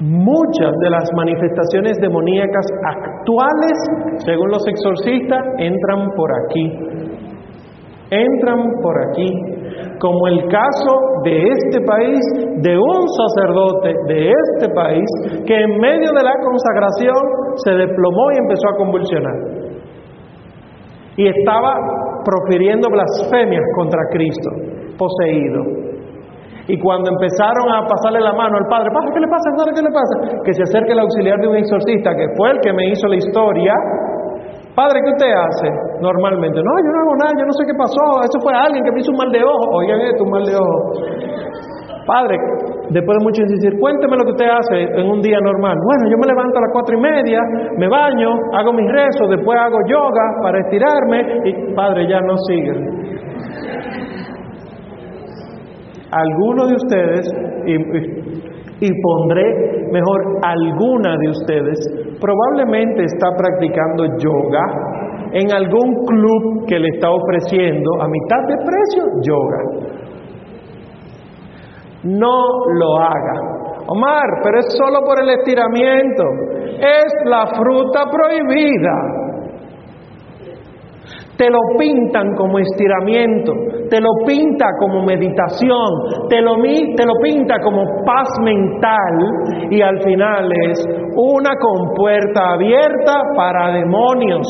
muchas de las manifestaciones demoníacas actuales, según los exorcistas, entran por aquí. Entran por aquí como el caso de este país, de un sacerdote de este país, que en medio de la consagración se desplomó y empezó a convulsionar. Y estaba profiriendo blasfemias contra Cristo, poseído. Y cuando empezaron a pasarle la mano al padre, ¿pasa qué le pasa? ¿Qué le pasa? Que se acerque el auxiliar de un exorcista, que fue el que me hizo la historia, Padre, ¿qué usted hace normalmente? No, yo no hago nada, yo no sé qué pasó. Eso fue alguien que me hizo un mal de ojo. Oigan esto, un mal de ojo. Padre, después de mucho insistir, cuénteme lo que usted hace en un día normal. Bueno, yo me levanto a las cuatro y media, me baño, hago mis rezos, después hago yoga para estirarme y, Padre, ya no siga. Algunos de ustedes, y pondré mejor alguna de ustedes, probablemente está practicando yoga en algún club que le está ofreciendo a mitad de precio yoga. No lo haga. Omar, pero es solo por el estiramiento. Es la fruta prohibida te lo pintan como estiramiento, te lo pinta como meditación, te lo, te lo pinta como paz mental y al final es una compuerta abierta para demonios.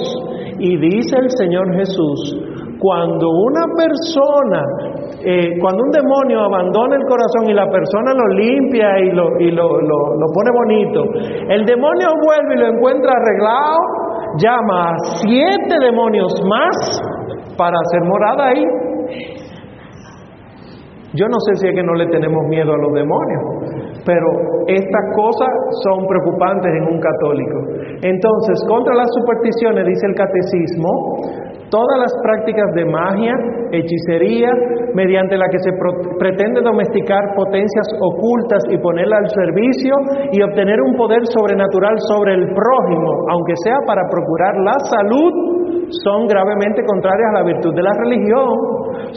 Y dice el Señor Jesús, cuando una persona, eh, cuando un demonio abandona el corazón y la persona lo limpia y lo, y lo, lo pone bonito, el demonio vuelve y lo encuentra arreglado, llama a siete demonios más para hacer morada ahí. Yo no sé si es que no le tenemos miedo a los demonios, pero estas cosas son preocupantes en un católico. Entonces, contra las supersticiones, dice el catecismo, todas las prácticas de magia, hechicería, mediante la que se pretende domesticar potencias ocultas y ponerla al servicio y obtener un poder sobrenatural sobre el prójimo, aunque sea para procurar la salud, son gravemente contrarias a la virtud de la religión.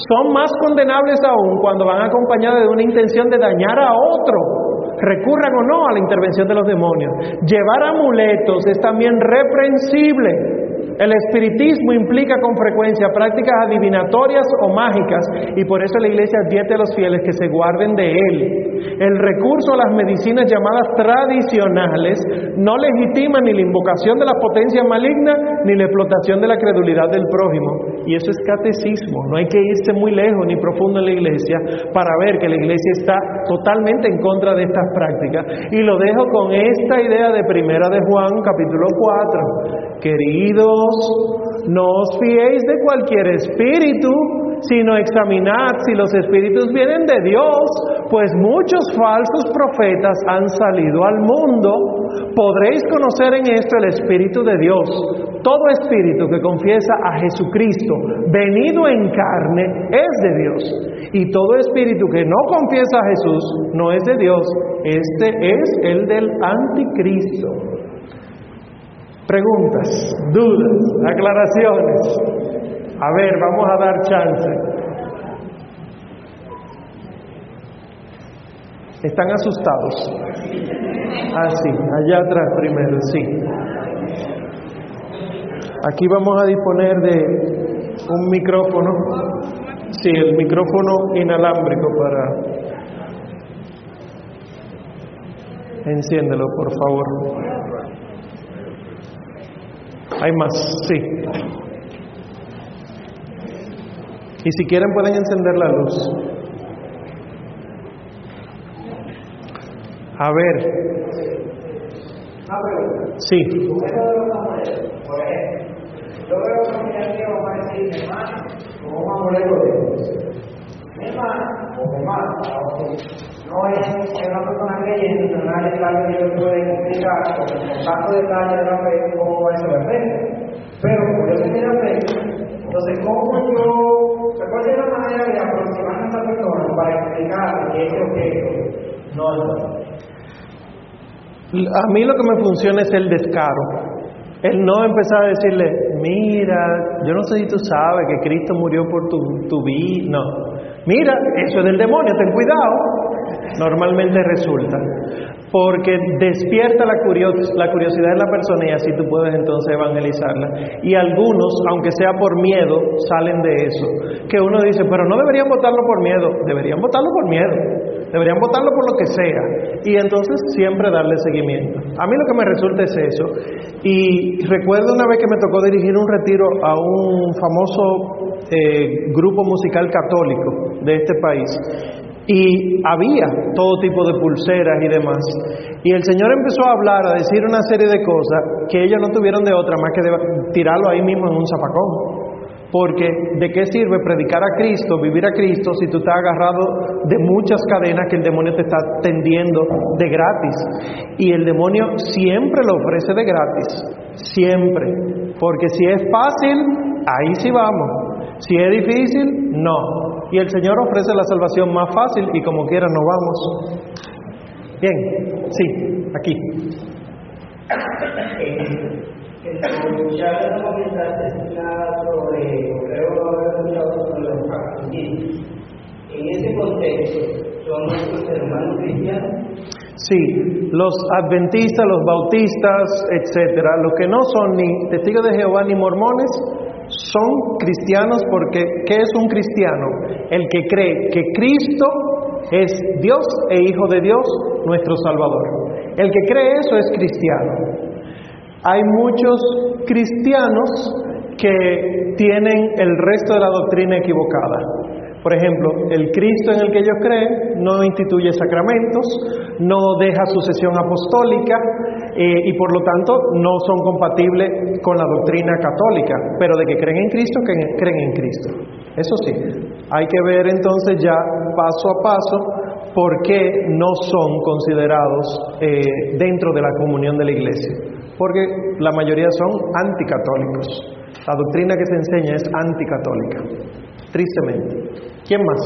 Son más condenables aún cuando van acompañadas de una intención de dañar a otro recurran o no a la intervención de los demonios. Llevar amuletos es también reprensible el espiritismo implica con frecuencia prácticas adivinatorias o mágicas y por eso la iglesia advierte a los fieles que se guarden de él. El recurso a las medicinas llamadas tradicionales no legitima ni la invocación de la potencia maligna ni la explotación de la credulidad del prójimo. Y eso es catecismo. No hay que irse muy lejos ni profundo en la iglesia para ver que la iglesia está totalmente en contra de estas prácticas. Y lo dejo con esta idea de Primera de Juan, capítulo 4. No os fiéis de cualquier espíritu, sino examinad si los espíritus vienen de Dios, pues muchos falsos profetas han salido al mundo. Podréis conocer en esto el Espíritu de Dios. Todo espíritu que confiesa a Jesucristo venido en carne es de Dios. Y todo espíritu que no confiesa a Jesús no es de Dios. Este es el del anticristo. Preguntas, dudas, aclaraciones. A ver, vamos a dar chance. ¿Están asustados? Ah, sí, allá atrás primero, sí. Aquí vamos a disponer de un micrófono. Sí, el micrófono inalámbrico para... Enciéndelo, por favor. Hay más, sí. Y si quieren pueden encender la luz. A ver. Sí. Yo no es una persona creyente, no es algo que yo pueda explicar con tanto detalle de la fe cómo eso depende. Pero yo tenía la fe, entonces, ¿cómo yo, cuál es la manera de aproximarme a esa persona para explicarle que ese objeto no es A mí lo que me funciona es el descaro. El no empezar a decirle, mira, yo no sé si tú sabes que Cristo murió por tu, tu vida. No. Mira, eso es del demonio, ten cuidado. Normalmente resulta. Porque despierta la, curios- la curiosidad de la persona y así tú puedes entonces evangelizarla. Y algunos, aunque sea por miedo, salen de eso. Que uno dice, pero no deberían votarlo por miedo. Deberían votarlo por miedo. Deberían votarlo por lo que sea. Y entonces siempre darle seguimiento. A mí lo que me resulta es eso. Y recuerdo una vez que me tocó dirigir un retiro a un famoso eh, grupo musical católico de este país. Y había todo tipo de pulseras y demás. Y el Señor empezó a hablar, a decir una serie de cosas que ellos no tuvieron de otra más que de tirarlo ahí mismo en un zapacón. Porque ¿de qué sirve predicar a Cristo, vivir a Cristo, si tú estás agarrado de muchas cadenas que el demonio te está tendiendo de gratis? Y el demonio siempre lo ofrece de gratis, siempre. Porque si es fácil, ahí sí vamos. Si es difícil, no. Y el Señor ofrece la salvación más fácil y como quiera nos vamos. Bien, sí, aquí. En ese contexto, ¿son nuestros hermanos cristianos? Sí, los adventistas, los bautistas, etcétera, los que no son ni testigos de Jehová ni mormones, son cristianos porque ¿qué es un cristiano? El que cree que Cristo es Dios e Hijo de Dios, nuestro Salvador. El que cree eso es cristiano. Hay muchos cristianos que tienen el resto de la doctrina equivocada. Por ejemplo, el Cristo en el que ellos creen no instituye sacramentos, no deja sucesión apostólica eh, y por lo tanto no son compatibles con la doctrina católica, pero de que creen en Cristo, que creen en Cristo. Eso sí, hay que ver entonces ya paso a paso por qué no son considerados eh, dentro de la comunión de la iglesia, porque la mayoría son anticatólicos. La doctrina que se enseña es anticatólica, tristemente. ¿Quién más?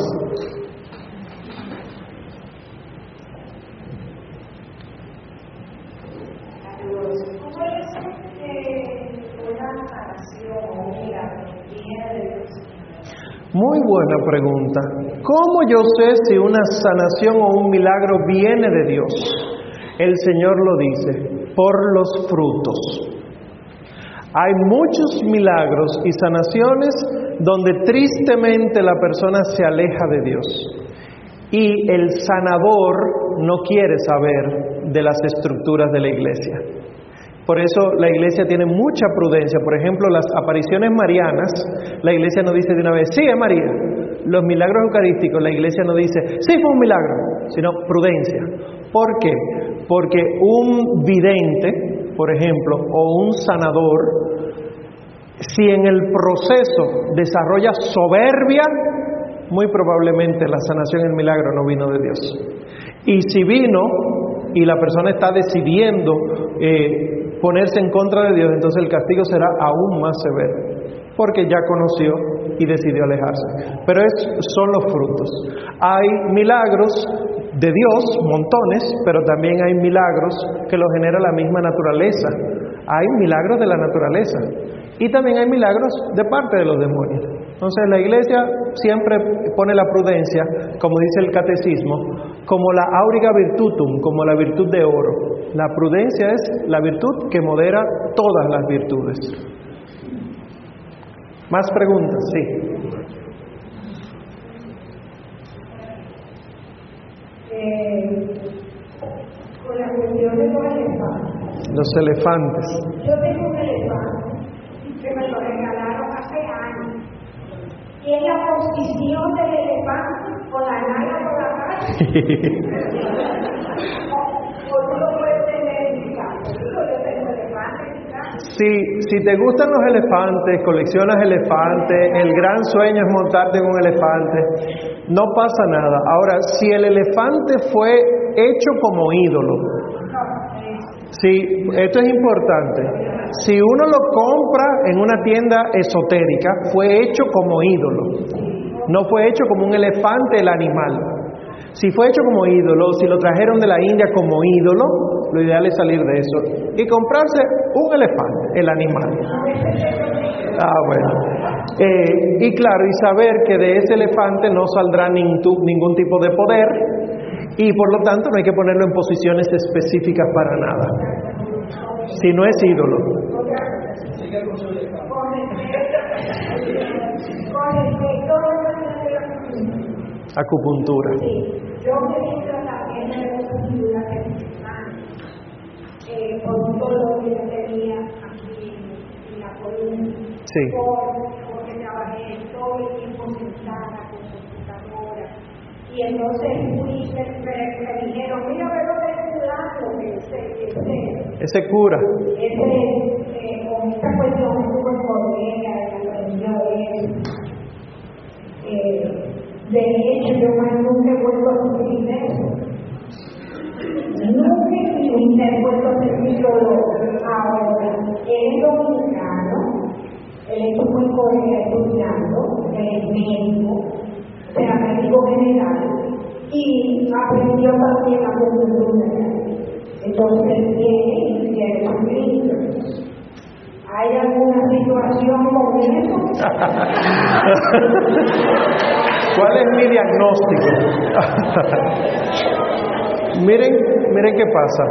Muy buena pregunta. ¿Cómo yo sé si una sanación o un milagro viene de Dios? El Señor lo dice, por los frutos. Hay muchos milagros y sanaciones donde tristemente la persona se aleja de Dios. Y el sanador no quiere saber de las estructuras de la iglesia. Por eso la iglesia tiene mucha prudencia. Por ejemplo, las apariciones marianas, la iglesia no dice de una vez, sí, es María. Los milagros eucarísticos, la iglesia no dice, sí, fue un milagro, sino prudencia. ¿Por qué? Porque un vidente, por ejemplo, o un sanador, si en el proceso desarrolla soberbia, muy probablemente la sanación el milagro no vino de Dios. Y si vino y la persona está decidiendo eh, ponerse en contra de Dios, entonces el castigo será aún más severo, porque ya conoció y decidió alejarse. Pero es, son los frutos. Hay milagros de Dios, montones, pero también hay milagros que los genera la misma naturaleza. Hay milagros de la naturaleza y también hay milagros de parte de los demonios. Entonces la iglesia siempre pone la prudencia, como dice el catecismo, como la auriga virtutum, como la virtud de oro. La prudencia es la virtud que modera todas las virtudes. Más preguntas, sí. Eh, con la cuestión de los elefantes. Los elefantes. Yo tengo un elefante que me lo regalaron hace años. Y es la posición del elefante con la nalga por la cara. o, tú lo puedes tener en mi casa. Digo, yo tengo elefantes en mi casa. Si, si te gustan los elefantes, coleccionas elefantes, el gran sueño es montarte en un elefante, no pasa nada. Ahora, si el elefante fue hecho como ídolo, si, esto es importante, si uno lo compra en una tienda esotérica, fue hecho como ídolo, no fue hecho como un elefante el animal. Si fue hecho como ídolo, si lo trajeron de la India como ídolo, lo ideal es salir de eso y comprarse un elefante, el animal. Ah, bueno. Eh, y claro, y saber que de ese elefante no saldrá ningún, ningún tipo de poder y por lo tanto no hay que ponerlo en posiciones específicas para nada. Si no es ídolo. Acupuntura. Sí, todo el tiempo sentada con computadora. Y entonces fui, me, dijeron, mira, ve lo que ese, ese, Ese cura. ese, eh, con esta cuestión. Eh, de hecho, yo más nunca he vuelto a sufrir eso. Nunca he vuelto a dolor. Ahora, es dominicano, él estuvo en Corea estudiando, él es médico, será médico general, y aprendió también a acupuntura. Entonces, viene y quiere sufrir. ¿Hay alguna situación con eso? ¿Cuál es mi diagnóstico? miren, miren qué pasa.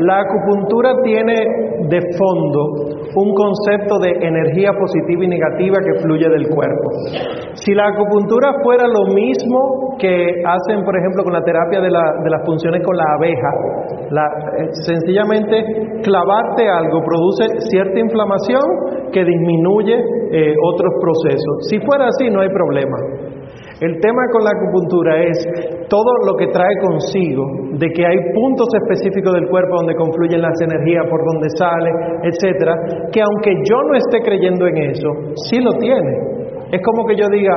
La acupuntura tiene de fondo un concepto de energía positiva y negativa que fluye del cuerpo. Si la acupuntura fuera lo mismo que hacen, por ejemplo, con la terapia de, la- de las funciones con la abeja, la- eh, sencillamente clavarte algo produce cierta inflamación que disminuye eh, otros procesos. Si fuera así, no hay problema. El tema con la acupuntura es todo lo que trae consigo, de que hay puntos específicos del cuerpo donde confluyen las energías, por donde sale, etcétera, que aunque yo no esté creyendo en eso, sí lo tiene. Es como que yo diga,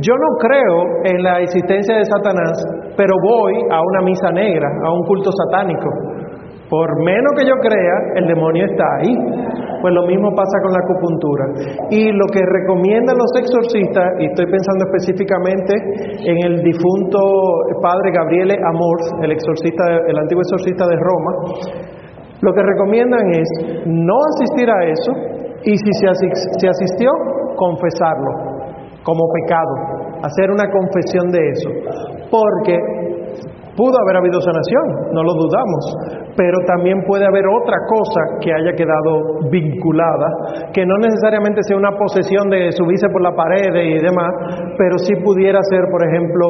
yo no creo en la existencia de Satanás, pero voy a una misa negra, a un culto satánico. Por menos que yo crea, el demonio está ahí. Pues lo mismo pasa con la acupuntura. Y lo que recomiendan los exorcistas, y estoy pensando específicamente en el difunto padre Gabriele Amor, el exorcista, el antiguo exorcista de Roma, lo que recomiendan es no asistir a eso y si se asistió, confesarlo como pecado, hacer una confesión de eso. Porque Pudo haber habido sanación, no lo dudamos, pero también puede haber otra cosa que haya quedado vinculada, que no necesariamente sea una posesión de subirse por la pared y demás, pero sí pudiera ser, por ejemplo,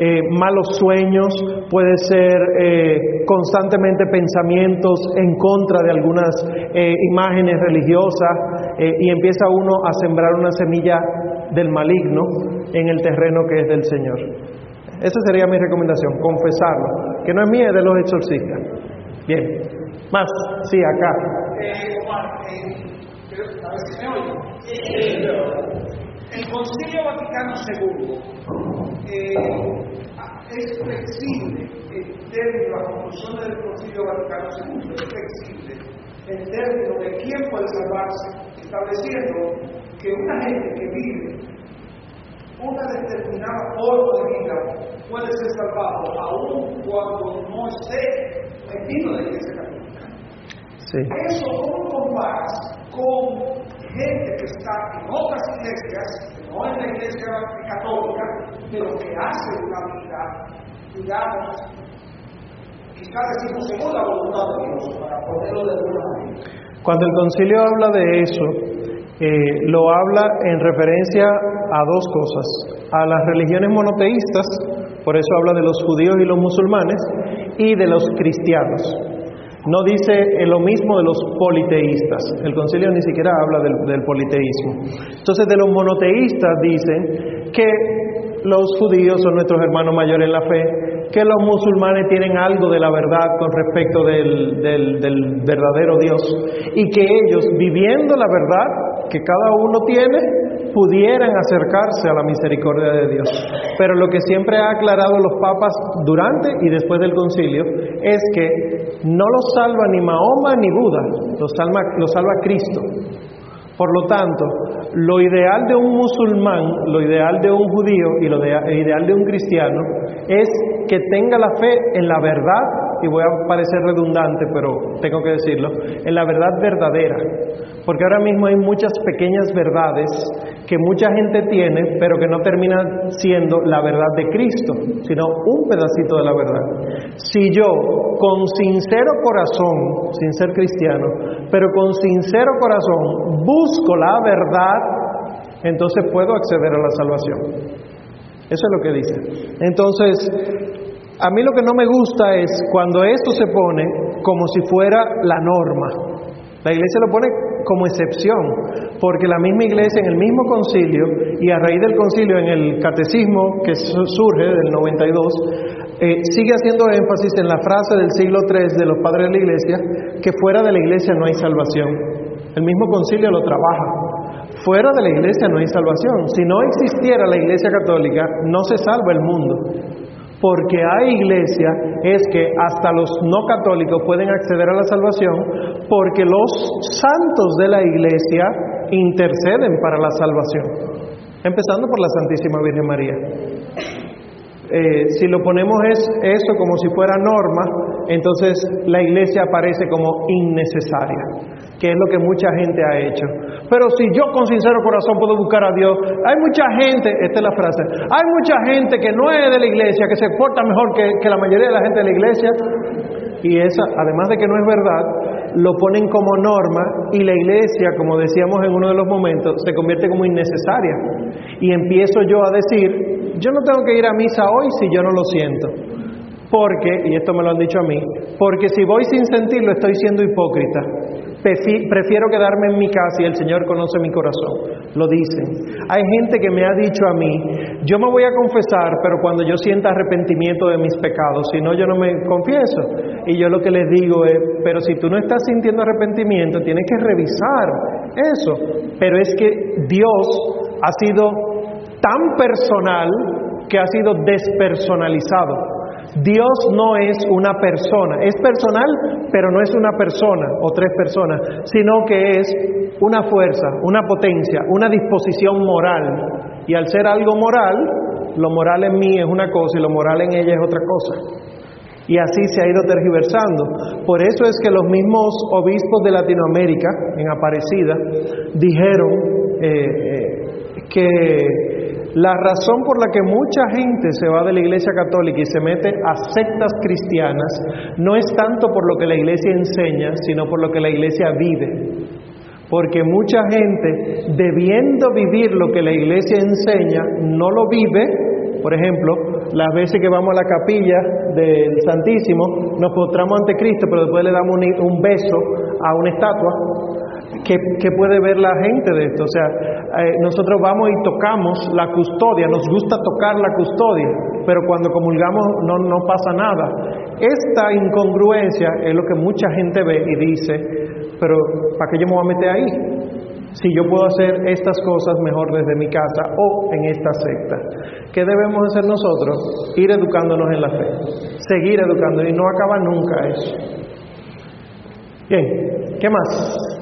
eh, malos sueños, puede ser eh, constantemente pensamientos en contra de algunas eh, imágenes religiosas y empieza uno a sembrar una semilla del maligno en el terreno que es del Señor. Esa sería mi recomendación, confesarlo, que no es mía, es de los exorcistas. Bien, más, sí, acá. Eh, a el Concilio Vaticano II eh, es flexible en términos, las conclusiones del Concilio Vaticano II es flexible en términos de quién puede salvarse, estableciendo que una gente que vive una determinada forma de vida puede ser salvado aun cuando no esté metido en la iglesia católica. Sí. Eso, ¿cómo comparas con gente que está en otras iglesias, no en la iglesia católica, pero que hace una vida, digamos, quizás decimos según la voluntad de Dios, para ponerlo de alguna manera? Cuando el concilio habla de eso, eh, lo habla en referencia a dos cosas, a las religiones monoteístas, por eso habla de los judíos y los musulmanes, y de los cristianos. No dice lo mismo de los politeístas, el concilio ni siquiera habla del, politeísmo. Entonces de los monoteístas dicen que los judíos son nuestros hermanos mayores en la fe, que los musulmanes tienen algo de la verdad con respecto del verdadero Dios y que ellos, viviendo la verdad que cada uno tiene, pudieran acercarse a la misericordia de Dios. Pero lo que siempre ha aclarado los papas durante y después del concilio es que no los salva ni Mahoma ni Buda, los salva, Cristo. Por lo tanto, lo ideal de un musulmán, lo ideal de un judío y lo el ideal de un cristiano es que tenga la fe en la verdad, y voy a parecer redundante, pero tengo que decirlo, en la verdad verdadera. Porque ahora mismo hay muchas pequeñas verdades que mucha gente tiene, pero que no terminan siendo la verdad de Cristo, sino un pedacito de la verdad. Si yo, con sincero corazón, sin ser cristiano, pero con sincero corazón, busco la verdad, entonces puedo acceder a la salvación. Eso es lo que dice. Entonces, a mí lo que no me gusta es cuando esto se pone como si fuera la norma. La iglesia lo pone como excepción, porque la misma iglesia en el mismo concilio y a raíz del concilio en el catecismo que su- surge del 92, eh, sigue haciendo énfasis en la frase del siglo III de los padres de la iglesia, que fuera de la iglesia no hay salvación. El mismo concilio lo trabaja. Fuera de la iglesia no hay salvación. Si no existiera la iglesia católica, no se salva el mundo. Porque hay iglesia es que hasta los no católicos pueden acceder a la salvación porque los santos de la iglesia interceden para la salvación. Empezando por la Santísima Virgen María. Eh, si lo ponemos es, eso como si fuera norma, entonces la iglesia aparece como innecesaria, que es lo que mucha gente ha hecho. Pero si yo con sincero corazón puedo buscar a Dios, hay mucha gente, esta es la frase, hay mucha gente que no es de la iglesia, que se porta mejor que, que la mayoría de la gente de la iglesia, y esa, además de que no es verdad, lo ponen como norma y la iglesia, como decíamos en uno de los momentos, se convierte como innecesaria. Y empiezo yo a decir, yo no tengo que ir a misa hoy si yo no lo siento. Porque, y esto me lo han dicho a mí, porque si voy sin sentirlo estoy siendo hipócrita. Prefi- Prefiero quedarme en mi casa y el Señor conoce mi corazón. Lo dicen. Hay gente que me ha dicho a mí, yo me voy a confesar, pero cuando yo sienta arrepentimiento de mis pecados, si no yo no me confieso. Y yo lo que les digo es, pero si tú no estás sintiendo arrepentimiento, tienes que revisar eso. Pero es que Dios ha sido tan personal que ha sido despersonalizado. Dios no es una persona, es personal, pero no es una persona o tres personas, sino que es una fuerza, una potencia, una disposición moral. Y al ser algo moral, lo moral en mí es una cosa y lo moral en ella es otra cosa. Y así se ha ido tergiversando. Por eso es que los mismos obispos de Latinoamérica, en Aparecida, dijeron eh, eh, que la razón por la que mucha gente se va de la iglesia católica y se mete a sectas cristianas no es tanto por lo que la iglesia enseña, sino por lo que la iglesia vive. Porque mucha gente, debiendo vivir lo que la iglesia enseña, no lo vive. Por ejemplo, las veces que vamos a la capilla del Santísimo, nos postramos ante Cristo, pero después le damos un, beso a una estatua. ¿Qué, puede ver la gente de esto? O sea, eh, nosotros vamos y tocamos la custodia, nos gusta tocar la custodia, pero cuando comulgamos no, no pasa nada. Esta incongruencia es lo que mucha gente ve y dice, pero ¿para qué yo me voy a meter ahí? Si yo puedo hacer estas cosas mejor desde mi casa o en esta secta. ¿Qué debemos hacer nosotros? Ir educándonos en la fe, seguir educándonos y no acaba nunca eso. Bien, ¿qué más?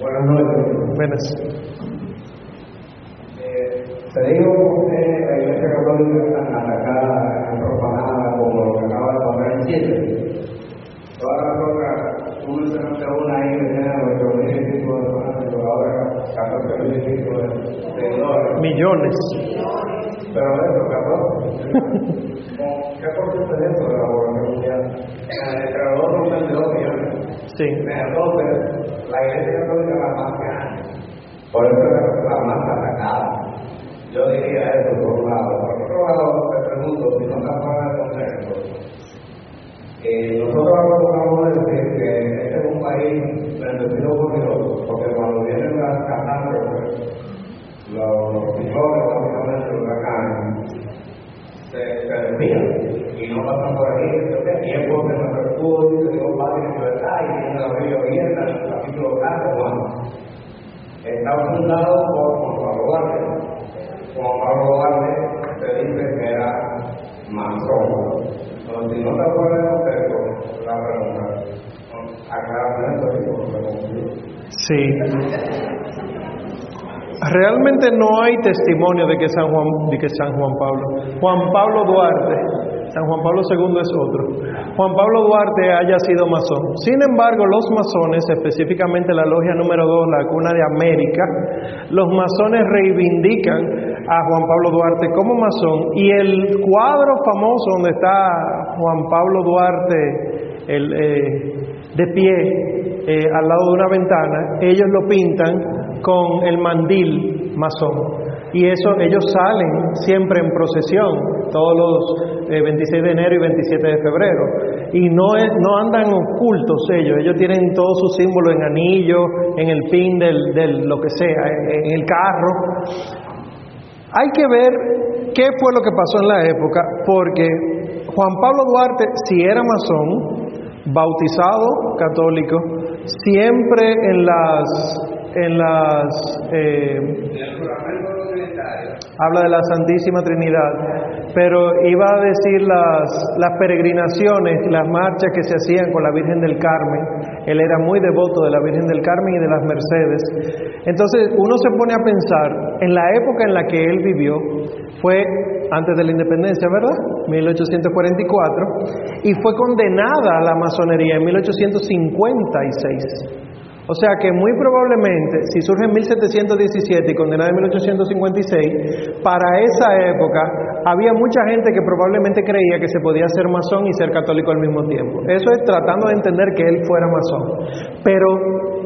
Buenas noches. Buenas. Eh, se dijo que la Iglesia Católica está atacada, profanada, como lo que acaba de pasar en Chile. todas las otras, tú mencionaste una ahí que tiene 8 mil y pico de fanáticos, ahora 14 mil y pico de seguidores. Millones. Pero de eso, 14. ¿Qué por ciento es eso de la población mundial? Entre los otros 22 millones. Sí. Entonces, la iglesia católica es la más grande. Por eso es la más atacada. Yo diría eso por un lado. Por otro lado, te pregunto, si no estás para el contexto, eh, nosotros acostumbramos a decir que este es un país bendecido por Dios, porque cuando vienen las catástrofes, los, los ciclones, básicamente los huracanes, se, se desvían y no pasan por aquí. Entonces, aquí es porque nuestro escudo dice Dios Padre en libertad y tiene la Biblia abierta en el capítulo 4, Juan. Está fundado por Juan Pablo Duarte. Juan Pablo Duarte se dice que era masón. Entonces, si no te acuerdas del contexto, la pregunta, acá esto y por lo Sí. Realmente no hay testimonio de que San Juan, de que San Juan Pablo, Juan Pablo Duarte, San Juan Pablo II es otro, Juan Pablo Duarte haya sido masón. Sin embargo, los masones, específicamente la logia número 2, la cuna de América, los masones reivindican a Juan Pablo Duarte como masón y el cuadro famoso donde está Juan Pablo Duarte el, eh, de pie eh, al lado de una ventana, ellos lo pintan con el mandil masón. Y eso, ellos salen siempre en procesión, todos los eh, 26 de enero y 27 de febrero. Y no, es- no andan ocultos ellos, ellos tienen todo su símbolo en anillo, en el pin del, del lo que sea, en, en el carro. Hay que ver qué fue lo que pasó en la época, porque Juan Pablo Duarte, si era masón, bautizado católico, siempre en las en las eh, habla de la Santísima Trinidad, pero iba a decir las, las peregrinaciones, las marchas que se hacían con la Virgen del Carmen. Él era muy devoto de la Virgen del Carmen y de las Mercedes. Entonces uno se pone a pensar en la época en la que él vivió, fue antes de la independencia, ¿verdad? 1844, y fue condenada a la masonería en 1856. O sea que muy probablemente, si surge en 1717 y condenada en 1856, para esa época había mucha gente que probablemente creía que se podía ser masón y ser católico al mismo tiempo. Eso es tratando de entender que él fuera masón. Pero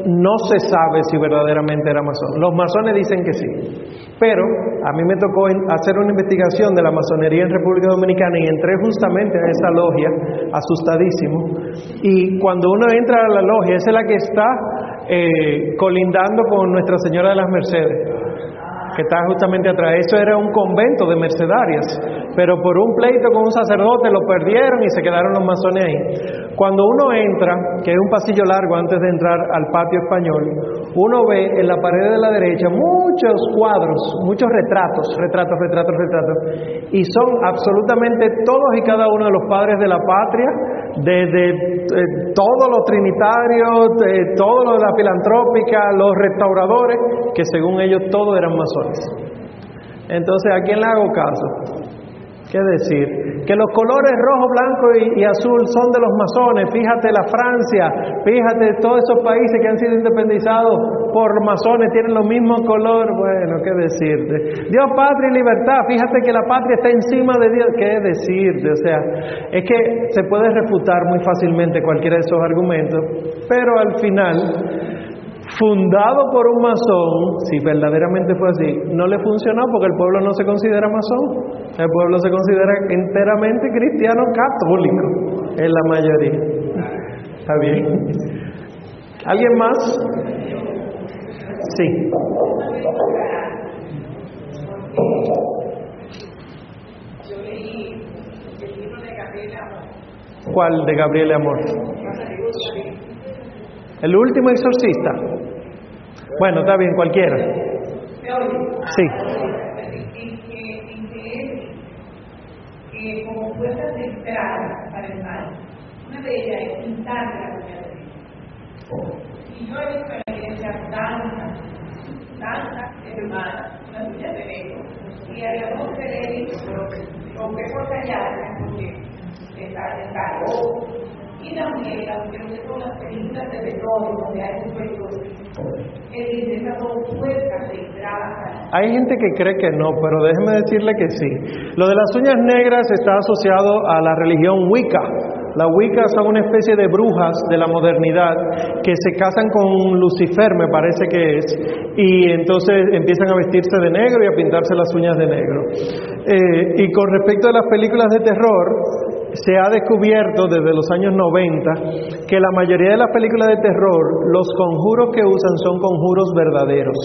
no se sabe si verdaderamente era masón. Los masones dicen que sí. Pero a mí me tocó hacer una investigación de la masonería en República Dominicana y entré justamente a esa logia, asustadísimo. Y cuando uno entra a la logia, esa es la que está eh, colindando con Nuestra Señora de las Mercedes, que está justamente atrás. Eso era un convento de mercedarias, pero por un pleito con un sacerdote lo perdieron y se quedaron los masones ahí. Cuando uno entra, que es un pasillo largo antes de entrar al patio español, uno ve en la pared de la derecha muchos cuadros, muchos retratos, retratos, retratos, retratos, y son absolutamente todos y cada uno de los padres de la patria, desde eh, todos los trinitarios, de todos los de la filantrópica, los restauradores, que según ellos todos eran masones. Entonces, ¿a quién le hago caso? ¿Qué decir? Que los colores rojo, blanco y, azul son de los masones. Fíjate la Francia, fíjate todos esos países que han sido independizados por masones, tienen los mismos color. Bueno, ¿qué decirte? Dios, patria y libertad. Fíjate que la patria está encima de Dios. ¿Qué decirte? O sea, es que se puede refutar muy fácilmente cualquiera de esos argumentos, pero al final fundado por un masón, si verdaderamente fue así, no le funcionó porque el pueblo no se considera masón. El pueblo se considera enteramente cristiano católico, en la mayoría. ¿Está bien? ¿Alguien más? Sí. ¿Cuál de Gabriel Amor? ¿El último exorcista? Bueno, está bien, cualquiera. Sí. Que, que como puertas de entrada para el mal, una de ellas es pintar la primera vez. Y yo he visto en la iglesia tantas, tantas hermanas, una niña de negro, y había dos que le dicho, pero con qué por callar, porque está en calor, Y la muñeca, creo que son las películas de terror, donde hay un esas de entrada. Hay gente que cree que no, pero déjeme decirle que sí. Lo de las uñas negras está asociado a la religión Wicca. Las Wicca son una especie de brujas de la modernidad que se casan con Lucifer, me parece que es, y entonces empiezan a vestirse de negro y a pintarse las uñas de negro. Eh, y con respecto a las películas de terror, se ha descubierto desde los años 90 que la mayoría de las películas de terror, los conjuros que usan son conjuros verdaderos.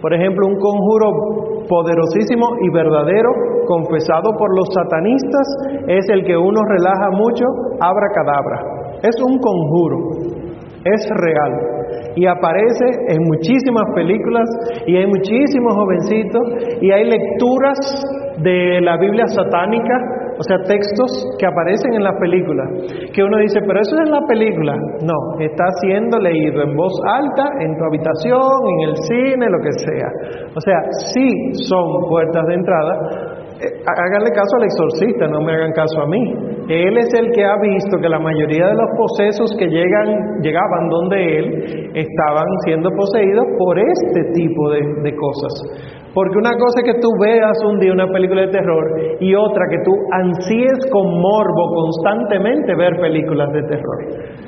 Por ejemplo, un conjuro poderosísimo y verdadero, confesado por los satanistas, es el que uno relaja mucho, abra cadabra. Es un conjuro, es real y aparece en muchísimas películas y hay muchísimos jovencitos y hay lecturas de la Biblia satánica o sea, textos que aparecen en la película, que uno dice, pero eso es en la película. No, está siendo leído en voz alta, en tu habitación, en el cine, lo que sea. O sea, sí son puertas de entrada. Eh, háganle caso al exorcista, no me hagan caso a mí. Él es el que ha visto que la mayoría de los posesos que llegan, llegaban donde él estaban siendo poseídos por este tipo de, de cosas. Porque una cosa es que tú veas un día una película de terror y otra que tú ansíes con morbo constantemente ver películas de terror.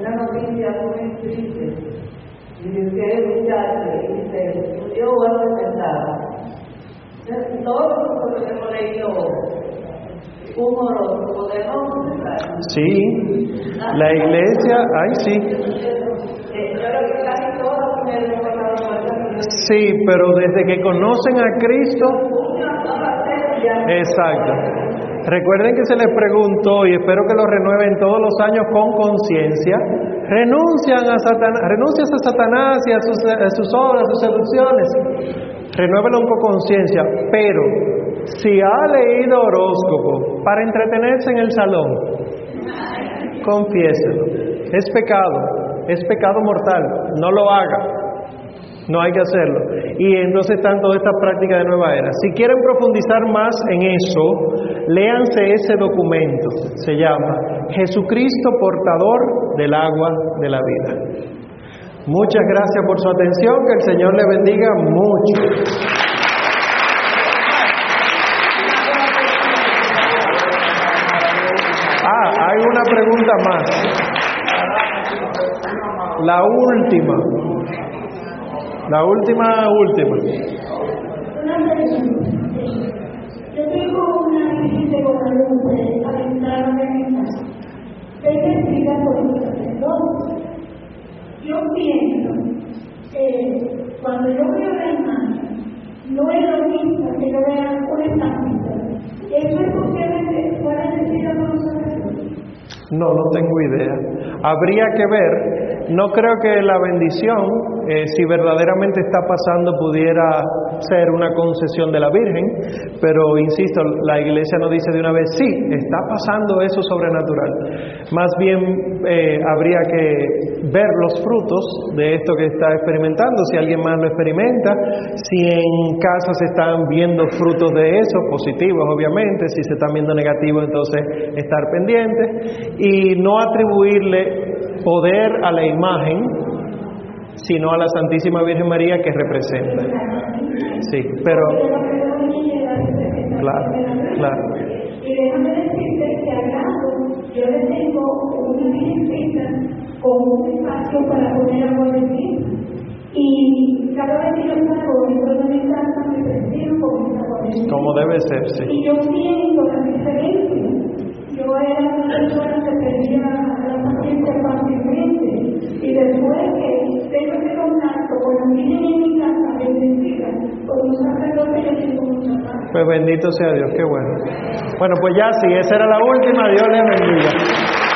una noticia muy triste. Y dice, escucharte, y dice, yo voy a pensar. Todos nosotros hemos leído humoroso, podemos Sí, la iglesia, ay sí. Sí, pero desde que conocen a Cristo, exacto. Recuerden que se les preguntó, y espero que lo renueven todos los años con conciencia, renuncian a Satanás, renuncias a Satanás y a sus, sus obras, a sus seducciones. Renuévelo con conciencia, pero si ha leído horóscopo para entretenerse en el salón, confiéselo. Es pecado, es pecado mortal, no lo haga no hay que hacerlo. Y entonces están todas estas prácticas de nueva era. Si quieren profundizar más en eso, léanse ese documento. Se llama Jesucristo portador del agua de la vida. Muchas gracias por su atención, que el Señor le bendiga mucho. Ah, hay una pregunta más. La última. La última, última. Yo tengo una crisis de Guadalupe al entrar a mi casa. Explica por mi sacerdote. Yo pienso que cuando yo veo la imagen, no es lo mismo que yo vea una estampita. ¿Eso es posible puede decir a los sacerdotes? No, no tengo idea. Habría que ver. No creo que la bendición eh, si verdaderamente está pasando pudiera ser una concesión de la Virgen, pero insisto, la Iglesia no dice de una vez, sí, está pasando eso sobrenatural. Más bien eh, habría que ver los frutos de esto que está experimentando, si alguien más lo experimenta, si en casa se están viendo frutos de eso, positivos obviamente, si se están viendo negativos, entonces estar pendientes y no atribuirle poder a la imagen sino a la Santísima Virgen María que representa. Sí, pero... Claro, claro. Y déjame decirte que yo le tengo una virgencita con un espacio para poner agua de ti. Y cada vez que yo salgo dentro de mi casa me percibo con esa agua Como debe ser, sí. Y yo siento la diferencia. Yo era una persona que perdía la paciencia fácilmente. Y después que tengo ese contacto con la niña en mi casa, bendecida, con un sacerdote que tengo mucha paz. Pues bendito sea Dios, qué bueno. Bueno, pues ya sí, esa era la última, Dios le bendiga.